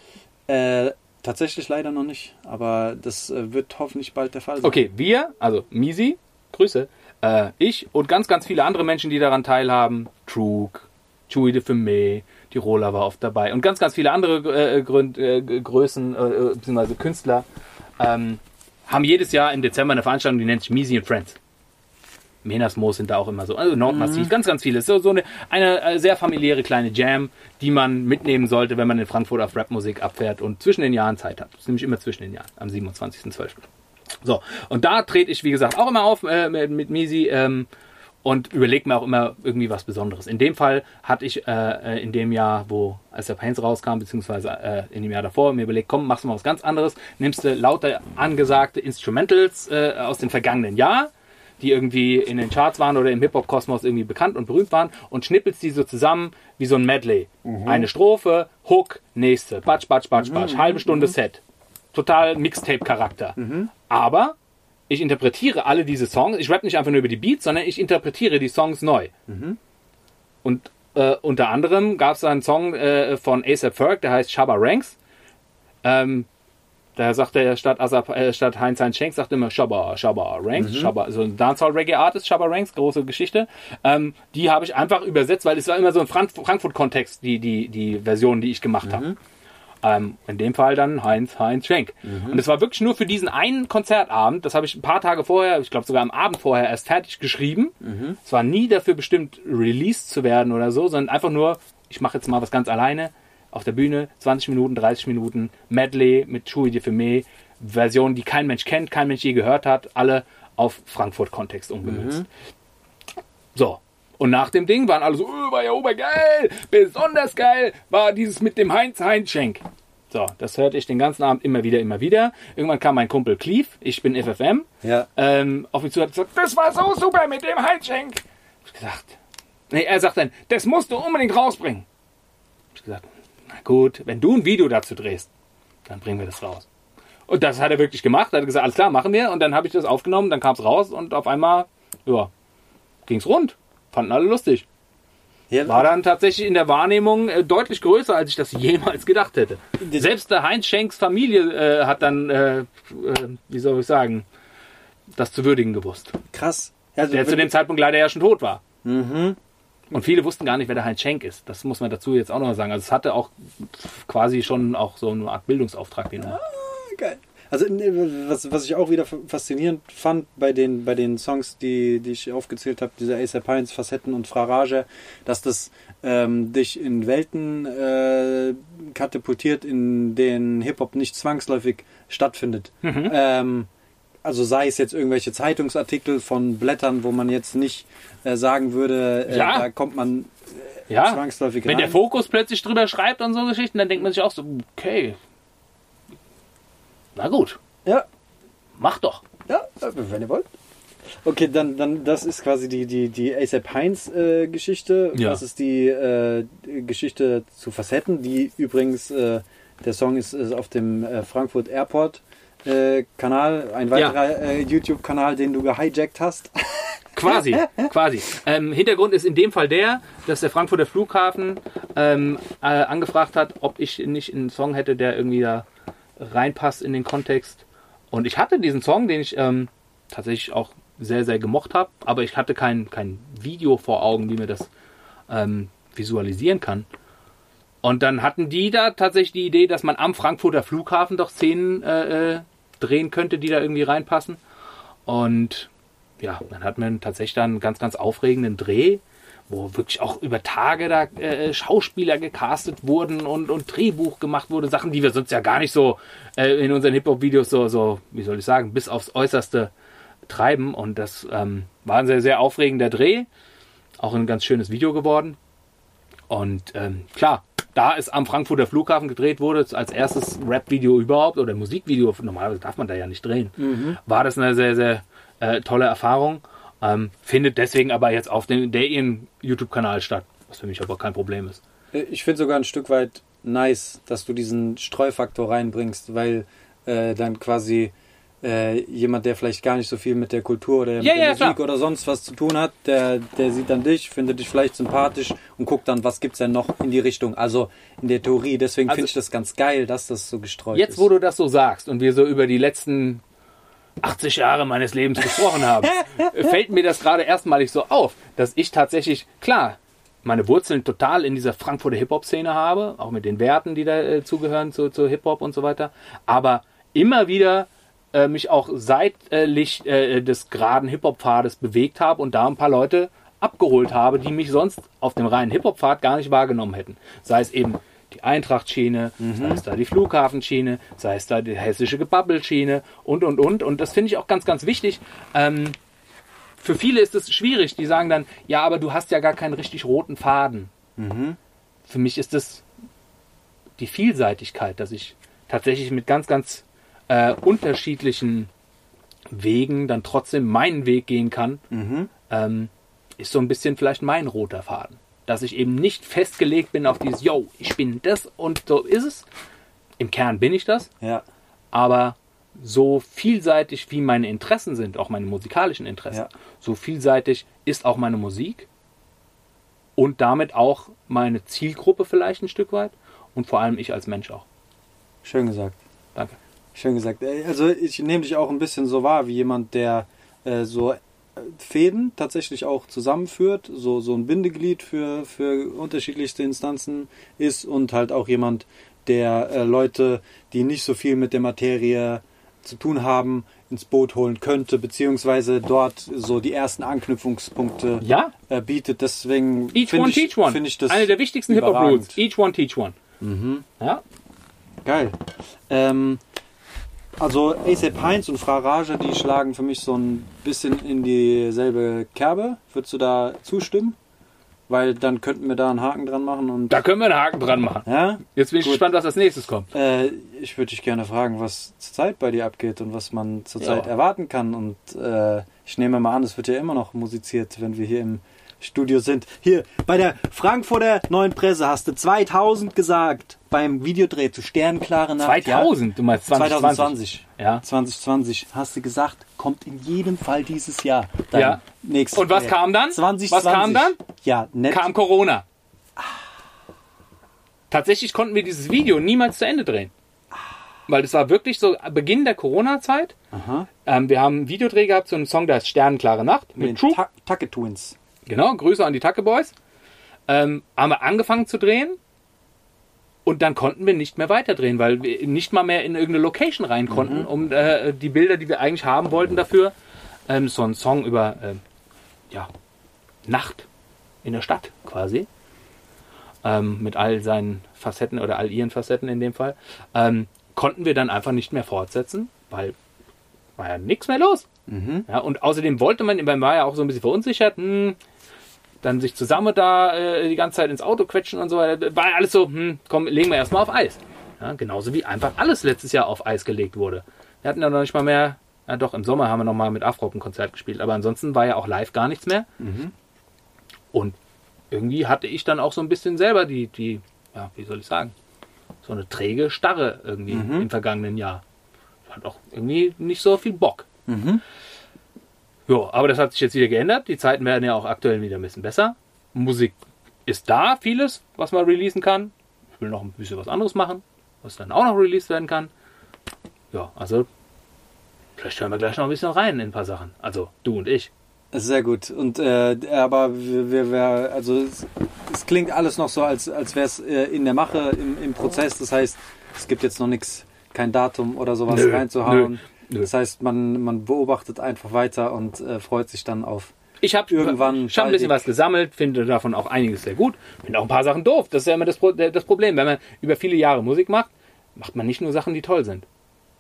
[SPEAKER 4] Äh, tatsächlich leider noch nicht, aber das äh, wird hoffentlich bald der Fall sein.
[SPEAKER 2] Okay, wir, also Misi, Grüße, äh, ich und ganz, ganz viele andere Menschen, die daran teilhaben, Trug, Chewy de Fumé, die Rola war oft dabei und ganz, ganz viele andere äh, Grün, äh, Größen, äh, äh, beziehungsweise Künstler, ähm, haben jedes Jahr im Dezember eine Veranstaltung, die nennt sich Misi and Friends. Menasmoos sind da auch immer so, also Nordmassiv, ganz, ganz viele. So, so eine, eine äh, sehr familiäre kleine Jam, die man mitnehmen sollte, wenn man in Frankfurt auf Rapmusik abfährt und zwischen den Jahren Zeit hat. Das ist nämlich immer zwischen den Jahren, am 27.12. So, und da trete ich, wie gesagt, auch immer auf äh, mit, mit Misi ähm, und überlege mir auch immer irgendwie was Besonderes. In dem Fall hatte ich äh, äh, in dem Jahr, wo als der Pains rauskam, beziehungsweise äh, in dem Jahr davor, mir überlegt, komm, machst du mal was ganz anderes. Nimmst du lauter angesagte Instrumentals äh, aus dem vergangenen Jahr, die irgendwie in den Charts waren oder im Hip-Hop-Kosmos irgendwie bekannt und berühmt waren und schnippelst die so zusammen wie so ein Medley. Eine Strophe, Hook, nächste, batsch, batsch, batsch, batsch, halbe Stunde Set. Total Mixtape-Charakter. Aber ich interpretiere alle diese Songs, ich rap nicht einfach nur über die Beats, sondern ich interpretiere die Songs neu. Und äh, unter anderem gab es einen Song äh, von ASAP Ferg, der heißt Shabba Ranks. Ähm, Da sagt er statt, Asap, äh, statt Heinz-Heinz Schenk, sagt er immer Shabba, Shabba Ranks, Shabba, so ein Dancehall-Reggae-Artist, Shabba Ranks, große Geschichte. Ähm, die habe ich einfach übersetzt, weil es war immer so ein Frank Frankfurt-Kontext, die, die, die Version, die ich gemacht habe. Ähm, in dem Fall dann Heinz, Heinz Schenk. Und es war wirklich nur für diesen einen Konzertabend, das habe ich ein paar Tage vorher, ich glaube sogar am Abend vorher erst fertig geschrieben. Es war nie dafür bestimmt, released zu werden oder so, sondern einfach nur, ich mache jetzt mal was ganz alleine auf der Bühne, 20 Minuten, 30 Minuten, Medley mit Chui de Fumé, Versionen, die kein Mensch kennt, kein Mensch je gehört hat, alle auf Frankfurt-Kontext umgemünzt. So. Und nach dem Ding waren alle so, oh, war ja obergeil, besonders geil, war dieses mit dem Heinz Heinz Schenk. So, das hörte ich den ganzen Abend immer wieder, immer wieder. Irgendwann kam mein Kumpel Cleve, ich bin FFM,
[SPEAKER 4] Ja.
[SPEAKER 2] ähm, auf mich zu und hat gesagt, das war so super mit dem Heinz Schenk. Hab ich gesagt, nee, er sagt dann, das musst du unbedingt rausbringen. Ich gesagt, gut, wenn du ein Video dazu drehst, dann bringen wir das raus. Und das hat er wirklich gemacht. Er hat gesagt, alles klar, machen wir. Und dann habe ich das aufgenommen, dann kam es raus und auf einmal, ja, ging's rund. Fanden alle lustig.
[SPEAKER 4] ja
[SPEAKER 2] War dann tatsächlich in der Wahrnehmung äh, deutlich größer, als ich das jemals gedacht hätte. Selbst der Heinz Schenks Familie äh, hat dann, äh, äh, wie soll ich sagen, das zu würdigen gewusst.
[SPEAKER 4] krass. Also
[SPEAKER 2] Der zu dem Zeitpunkt leider ja schon tot war.
[SPEAKER 4] Mhm.
[SPEAKER 2] Und viele wussten gar nicht, wer der Heinz Schenk ist. Das muss man dazu jetzt auch noch sagen. Also es hatte auch quasi schon auch so eine Art Bildungsauftrag, den er.
[SPEAKER 4] Geil. Also was, was ich auch wieder faszinierend fand bei den, bei den Songs, die, die ich aufgezählt habe, diese A$AP Heinz, Facetten und Frarage, dass das ähm, dich in Welten äh, katapultiert, in denen Hip-Hop nicht zwangsläufig stattfindet. Ähm, also sei es jetzt irgendwelche Zeitungsartikel von Blättern, wo man jetzt nicht äh, sagen würde, äh,
[SPEAKER 2] Ja.
[SPEAKER 4] da kommt man
[SPEAKER 2] Ja,
[SPEAKER 4] zwangsläufig
[SPEAKER 2] wenn
[SPEAKER 4] rein.
[SPEAKER 2] der Fokus plötzlich drüber schreibt und so Geschichten, dann denkt man sich auch so, okay, na gut,
[SPEAKER 4] ja,
[SPEAKER 2] mach doch.
[SPEAKER 4] Ja, wenn ihr wollt. Okay, dann, dann das ist quasi die, die, die ASAP Heinz äh, Geschichte.
[SPEAKER 2] Ja.
[SPEAKER 4] Das ist die äh, Geschichte zu Facetten, die übrigens, äh, der Song ist, ist auf dem äh, Frankfurt Airport äh, Kanal, ein weiterer äh, YouTube-Kanal, den du gehijackt hast.
[SPEAKER 2] Quasi, quasi. Ähm, Hintergrund ist in dem Fall der, dass der Frankfurter Flughafen ähm, äh, angefragt hat, ob ich nicht einen Song hätte, der irgendwie da reinpasst in den Kontext. Und ich hatte diesen Song, den ich ähm, tatsächlich auch sehr, sehr gemocht habe, aber ich hatte kein, kein Video vor Augen, wie mir das ähm, visualisieren kann. Und dann hatten die da tatsächlich die Idee, dass man am Frankfurter Flughafen doch Szenen äh, äh, drehen könnte, die da irgendwie reinpassen. Und ja, dann hat man tatsächlich dann einen ganz, ganz aufregenden Dreh, wo wirklich auch über Tage da äh, Schauspieler gecastet wurden und, und Drehbuch gemacht wurde. Sachen, die wir sonst ja gar nicht so äh, in unseren Hip-Hop-Videos so, so, wie soll ich sagen, bis aufs Äußerste treiben. Und das ähm, war ein sehr, sehr aufregender Dreh. Auch ein ganz schönes Video geworden. Und ähm, klar, da es am Frankfurter Flughafen gedreht wurde, als erstes Rap-Video überhaupt oder Musikvideo, normalerweise darf man da ja nicht drehen, war das eine sehr, sehr äh, tolle Erfahrung. Ähm, findet deswegen aber jetzt auf dem ihren YouTube-Kanal statt, was für mich aber kein Problem ist.
[SPEAKER 4] Äh, Ich finde sogar ein Stück weit nice, dass du diesen Streufaktor reinbringst, weil äh, dann quasi äh, jemand, der vielleicht gar nicht so viel mit der Kultur oder
[SPEAKER 2] Ja,
[SPEAKER 4] mit
[SPEAKER 2] ja,
[SPEAKER 4] der Musik
[SPEAKER 2] klar.
[SPEAKER 4] oder sonst was zu tun hat, der, der sieht dann dich, findet dich vielleicht sympathisch und guckt dann, was gibt's denn noch in die Richtung. Also in der Theorie. Deswegen
[SPEAKER 2] Also-
[SPEAKER 4] finde ich das ganz geil, dass das so gestreut
[SPEAKER 2] Jetzt,
[SPEAKER 4] ist.
[SPEAKER 2] wo du das so sagst und wir so über die letzten 80 Jahre meines Lebens gesprochen haben, fällt mir das gerade erstmalig so auf, dass ich tatsächlich, klar, meine Wurzeln total in dieser Frankfurter Hip-Hop-Szene habe, auch mit den Werten, die da äh, zugehören zu, zu Hip-Hop und so weiter, aber immer wieder äh, mich auch seitlich äh, des geraden Hip-Hop-Pfades bewegt habe und da ein paar Leute abgeholt habe, die mich sonst auf dem reinen Hip-Hop-Pfad gar nicht wahrgenommen hätten. Sei es eben die Eintracht-Schiene, sei es da die Flughafenschiene, sei es da die hessische Gebabbelschiene und, und, und. Und das finde ich auch ganz, ganz wichtig. Ähm, für viele ist es schwierig, die sagen dann, ja, aber du hast ja gar keinen richtig roten Faden. Für mich ist es die Vielseitigkeit, dass ich tatsächlich mit ganz, ganz äh, unterschiedlichen Wegen dann trotzdem meinen Weg gehen kann, ähm, ist so ein bisschen vielleicht mein roter Faden. Dass ich eben nicht festgelegt bin auf dieses, yo, ich bin das und so ist es. Im Kern bin ich das,
[SPEAKER 4] Ja,
[SPEAKER 2] aber so vielseitig wie meine Interessen sind, auch meine musikalischen Interessen,
[SPEAKER 4] Ja.
[SPEAKER 2] so vielseitig ist auch meine Musik und damit auch meine Zielgruppe vielleicht ein Stück weit und vor allem ich als Mensch auch.
[SPEAKER 4] schön gesagt.
[SPEAKER 2] Danke.
[SPEAKER 4] Schön gesagt. Äh, Also ich nehme dich auch ein bisschen so wahr wie jemand, der äh, so äh, Fäden tatsächlich auch zusammenführt, so, so ein Bindeglied für, für unterschiedlichste Instanzen ist und halt auch jemand, der äh, Leute, die nicht so viel mit der Materie zu tun haben, ins Boot holen könnte, beziehungsweise dort so die ersten Anknüpfungspunkte
[SPEAKER 2] Ja,
[SPEAKER 4] äh, bietet. Deswegen
[SPEAKER 2] each
[SPEAKER 4] find
[SPEAKER 2] one
[SPEAKER 4] ich. Finde ich das
[SPEAKER 2] Eine der wichtigsten Hip-Hop-Rules. Each one teach one. Ja,
[SPEAKER 4] Geil. Ähm, also ASAP Heinz und Fra Raja, die schlagen für mich so ein bisschen in dieselbe Kerbe. Würdest du da zustimmen? Weil dann könnten wir da einen Haken dran machen und
[SPEAKER 2] da können wir einen Haken dran machen.
[SPEAKER 4] ja,
[SPEAKER 2] Jetzt bin ich
[SPEAKER 4] Gut.
[SPEAKER 2] gespannt, was als nächstes kommt.
[SPEAKER 4] äh, ich würde dich gerne fragen, was zurzeit bei dir abgeht und was man zurzeit
[SPEAKER 2] Ja.
[SPEAKER 4] erwarten kann. Und äh, ich nehme mal an, es wird ja immer noch musiziert, wenn wir hier im Studio sind. Hier, bei der Frankfurter Neuen Presse hast du 2000 gesagt, beim Videodreh zu Sternklare Nacht.
[SPEAKER 2] 2000, du meinst 2020.
[SPEAKER 4] 2020.
[SPEAKER 2] Ja.
[SPEAKER 4] 2020 hast du gesagt, kommt in jedem Fall dieses Jahr. Dein
[SPEAKER 2] Ja.
[SPEAKER 4] nächstes
[SPEAKER 2] Und was kam dann?
[SPEAKER 4] 2020.
[SPEAKER 2] Was kam dann?
[SPEAKER 4] Ja, nett.
[SPEAKER 2] Kam Corona. Tatsächlich konnten wir dieses Video niemals zu Ende drehen. Weil das war wirklich so Beginn der Corona-Zeit. Ähm, wir haben einen Videodreh gehabt zu einem Song, der heißt Sternenklare Nacht
[SPEAKER 4] Mit
[SPEAKER 2] mit
[SPEAKER 4] den
[SPEAKER 2] True.
[SPEAKER 4] Ta Tucket Twins.
[SPEAKER 2] Genau, Grüße an die Tacke Boys. Ähm, haben wir angefangen zu drehen und dann konnten wir nicht mehr weiterdrehen, weil wir nicht mal mehr in irgendeine Location rein konnten, um äh, die Bilder, die wir eigentlich haben wollten dafür, ähm, so ein Song über ähm, ja, Nacht in der Stadt quasi, ähm, mit all seinen Facetten oder all ihren Facetten in dem Fall, ähm, konnten wir dann einfach nicht mehr fortsetzen, weil war ja nichts mehr los. Ja, und außerdem wollte man, man war ja auch so ein bisschen verunsichert, hm, dann sich zusammen da äh, die ganze Zeit ins Auto quetschen und so weiter. War ja alles so, hm, komm, legen wir erstmal auf Eis. Ja, genauso wie einfach alles letztes Jahr auf Eis gelegt wurde. Wir hatten ja noch nicht mal mehr, ja doch, im Sommer haben wir noch mal mit Afrop ein Konzert gespielt, aber ansonsten war ja auch live gar nichts mehr. Und irgendwie hatte ich dann auch so ein bisschen selber die, die, ja, wie soll ich sagen, so eine träge Starre irgendwie im vergangenen Jahr. Hat auch irgendwie nicht so viel Bock. Ja, aber das hat sich jetzt wieder geändert. Die Zeiten werden ja auch aktuell wieder ein bisschen besser. Musik ist da, vieles, was man releasen kann. Ich will noch ein bisschen was anderes machen, was dann auch noch released werden kann. Ja, also vielleicht hören wir gleich noch ein bisschen rein in ein paar Sachen. Also du und ich.
[SPEAKER 4] Sehr gut. Und äh, aber wir, wir, also es, es klingt alles noch so, als, als wäre es äh, in der Mache, im, im Prozess. Das heißt, es gibt jetzt noch nichts, kein Datum oder sowas
[SPEAKER 2] Nö,
[SPEAKER 4] reinzuhauen.
[SPEAKER 2] nö, nö.
[SPEAKER 4] Das heißt, man, man beobachtet einfach weiter und äh, freut sich dann auf.
[SPEAKER 2] Ich habe
[SPEAKER 4] Irgendwann
[SPEAKER 2] hab ein bisschen was gesammelt, finde davon auch einiges sehr gut. Finde auch ein paar Sachen doof. Das ist ja immer das, das Problem. Wenn man über viele Jahre Musik macht, macht man nicht nur Sachen, die toll sind.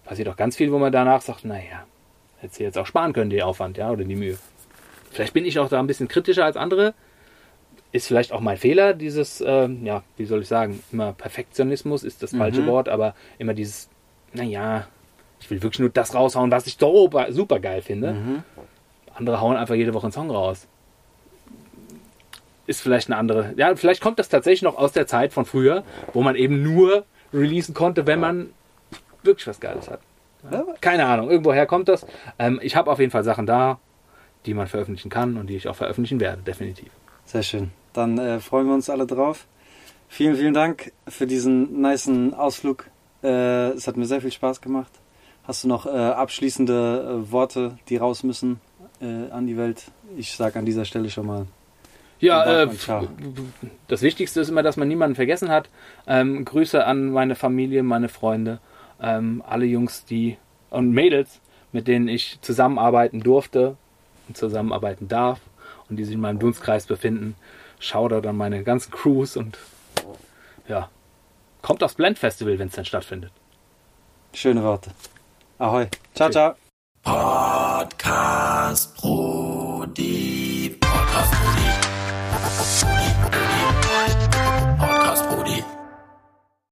[SPEAKER 2] Passiert auch ganz viel, wo man danach sagt, naja, hätte sie jetzt auch sparen können, die Aufwand, ja, oder die Mühe. Vielleicht bin ich auch da ein bisschen kritischer als andere. Ist vielleicht auch mein Fehler, dieses, ähm, ja, wie soll ich sagen, immer Perfektionismus ist das falsche Wort, aber immer dieses, naja, ich will wirklich nur das raushauen, was ich super, super geil finde. Andere hauen einfach jede Woche einen Song raus. Ist vielleicht eine andere. Ja, vielleicht kommt das tatsächlich noch aus der Zeit von früher, wo man eben nur releasen konnte, wenn man wirklich was Geiles hat. Ja, keine Ahnung, irgendwoher kommt das. Ähm, ich habe auf jeden Fall Sachen da, die man veröffentlichen kann und die ich auch veröffentlichen werde, definitiv.
[SPEAKER 4] Sehr schön. Dann äh, freuen wir uns alle drauf. Vielen, vielen Dank für diesen nicen Ausflug. Äh, es hat mir sehr viel Spaß gemacht. Hast du noch äh, abschließende äh, Worte, die raus müssen äh, an die Welt? Ich sage an dieser Stelle schon mal.
[SPEAKER 2] Ja, äh, das Wichtigste ist immer, dass man niemanden vergessen hat. Ähm, Grüße an meine Familie, meine Freunde, ähm, alle Jungs, die und Mädels, mit denen ich zusammenarbeiten durfte und zusammenarbeiten darf und die sich in meinem Dunstkreis befinden. Shoutout an meine ganzen Crews und ja, kommt aufs Blend Festival, wenn es dann stattfindet.
[SPEAKER 4] Schöne Worte. Ahoi. Ciao, ciao.
[SPEAKER 1] Podcast Brody.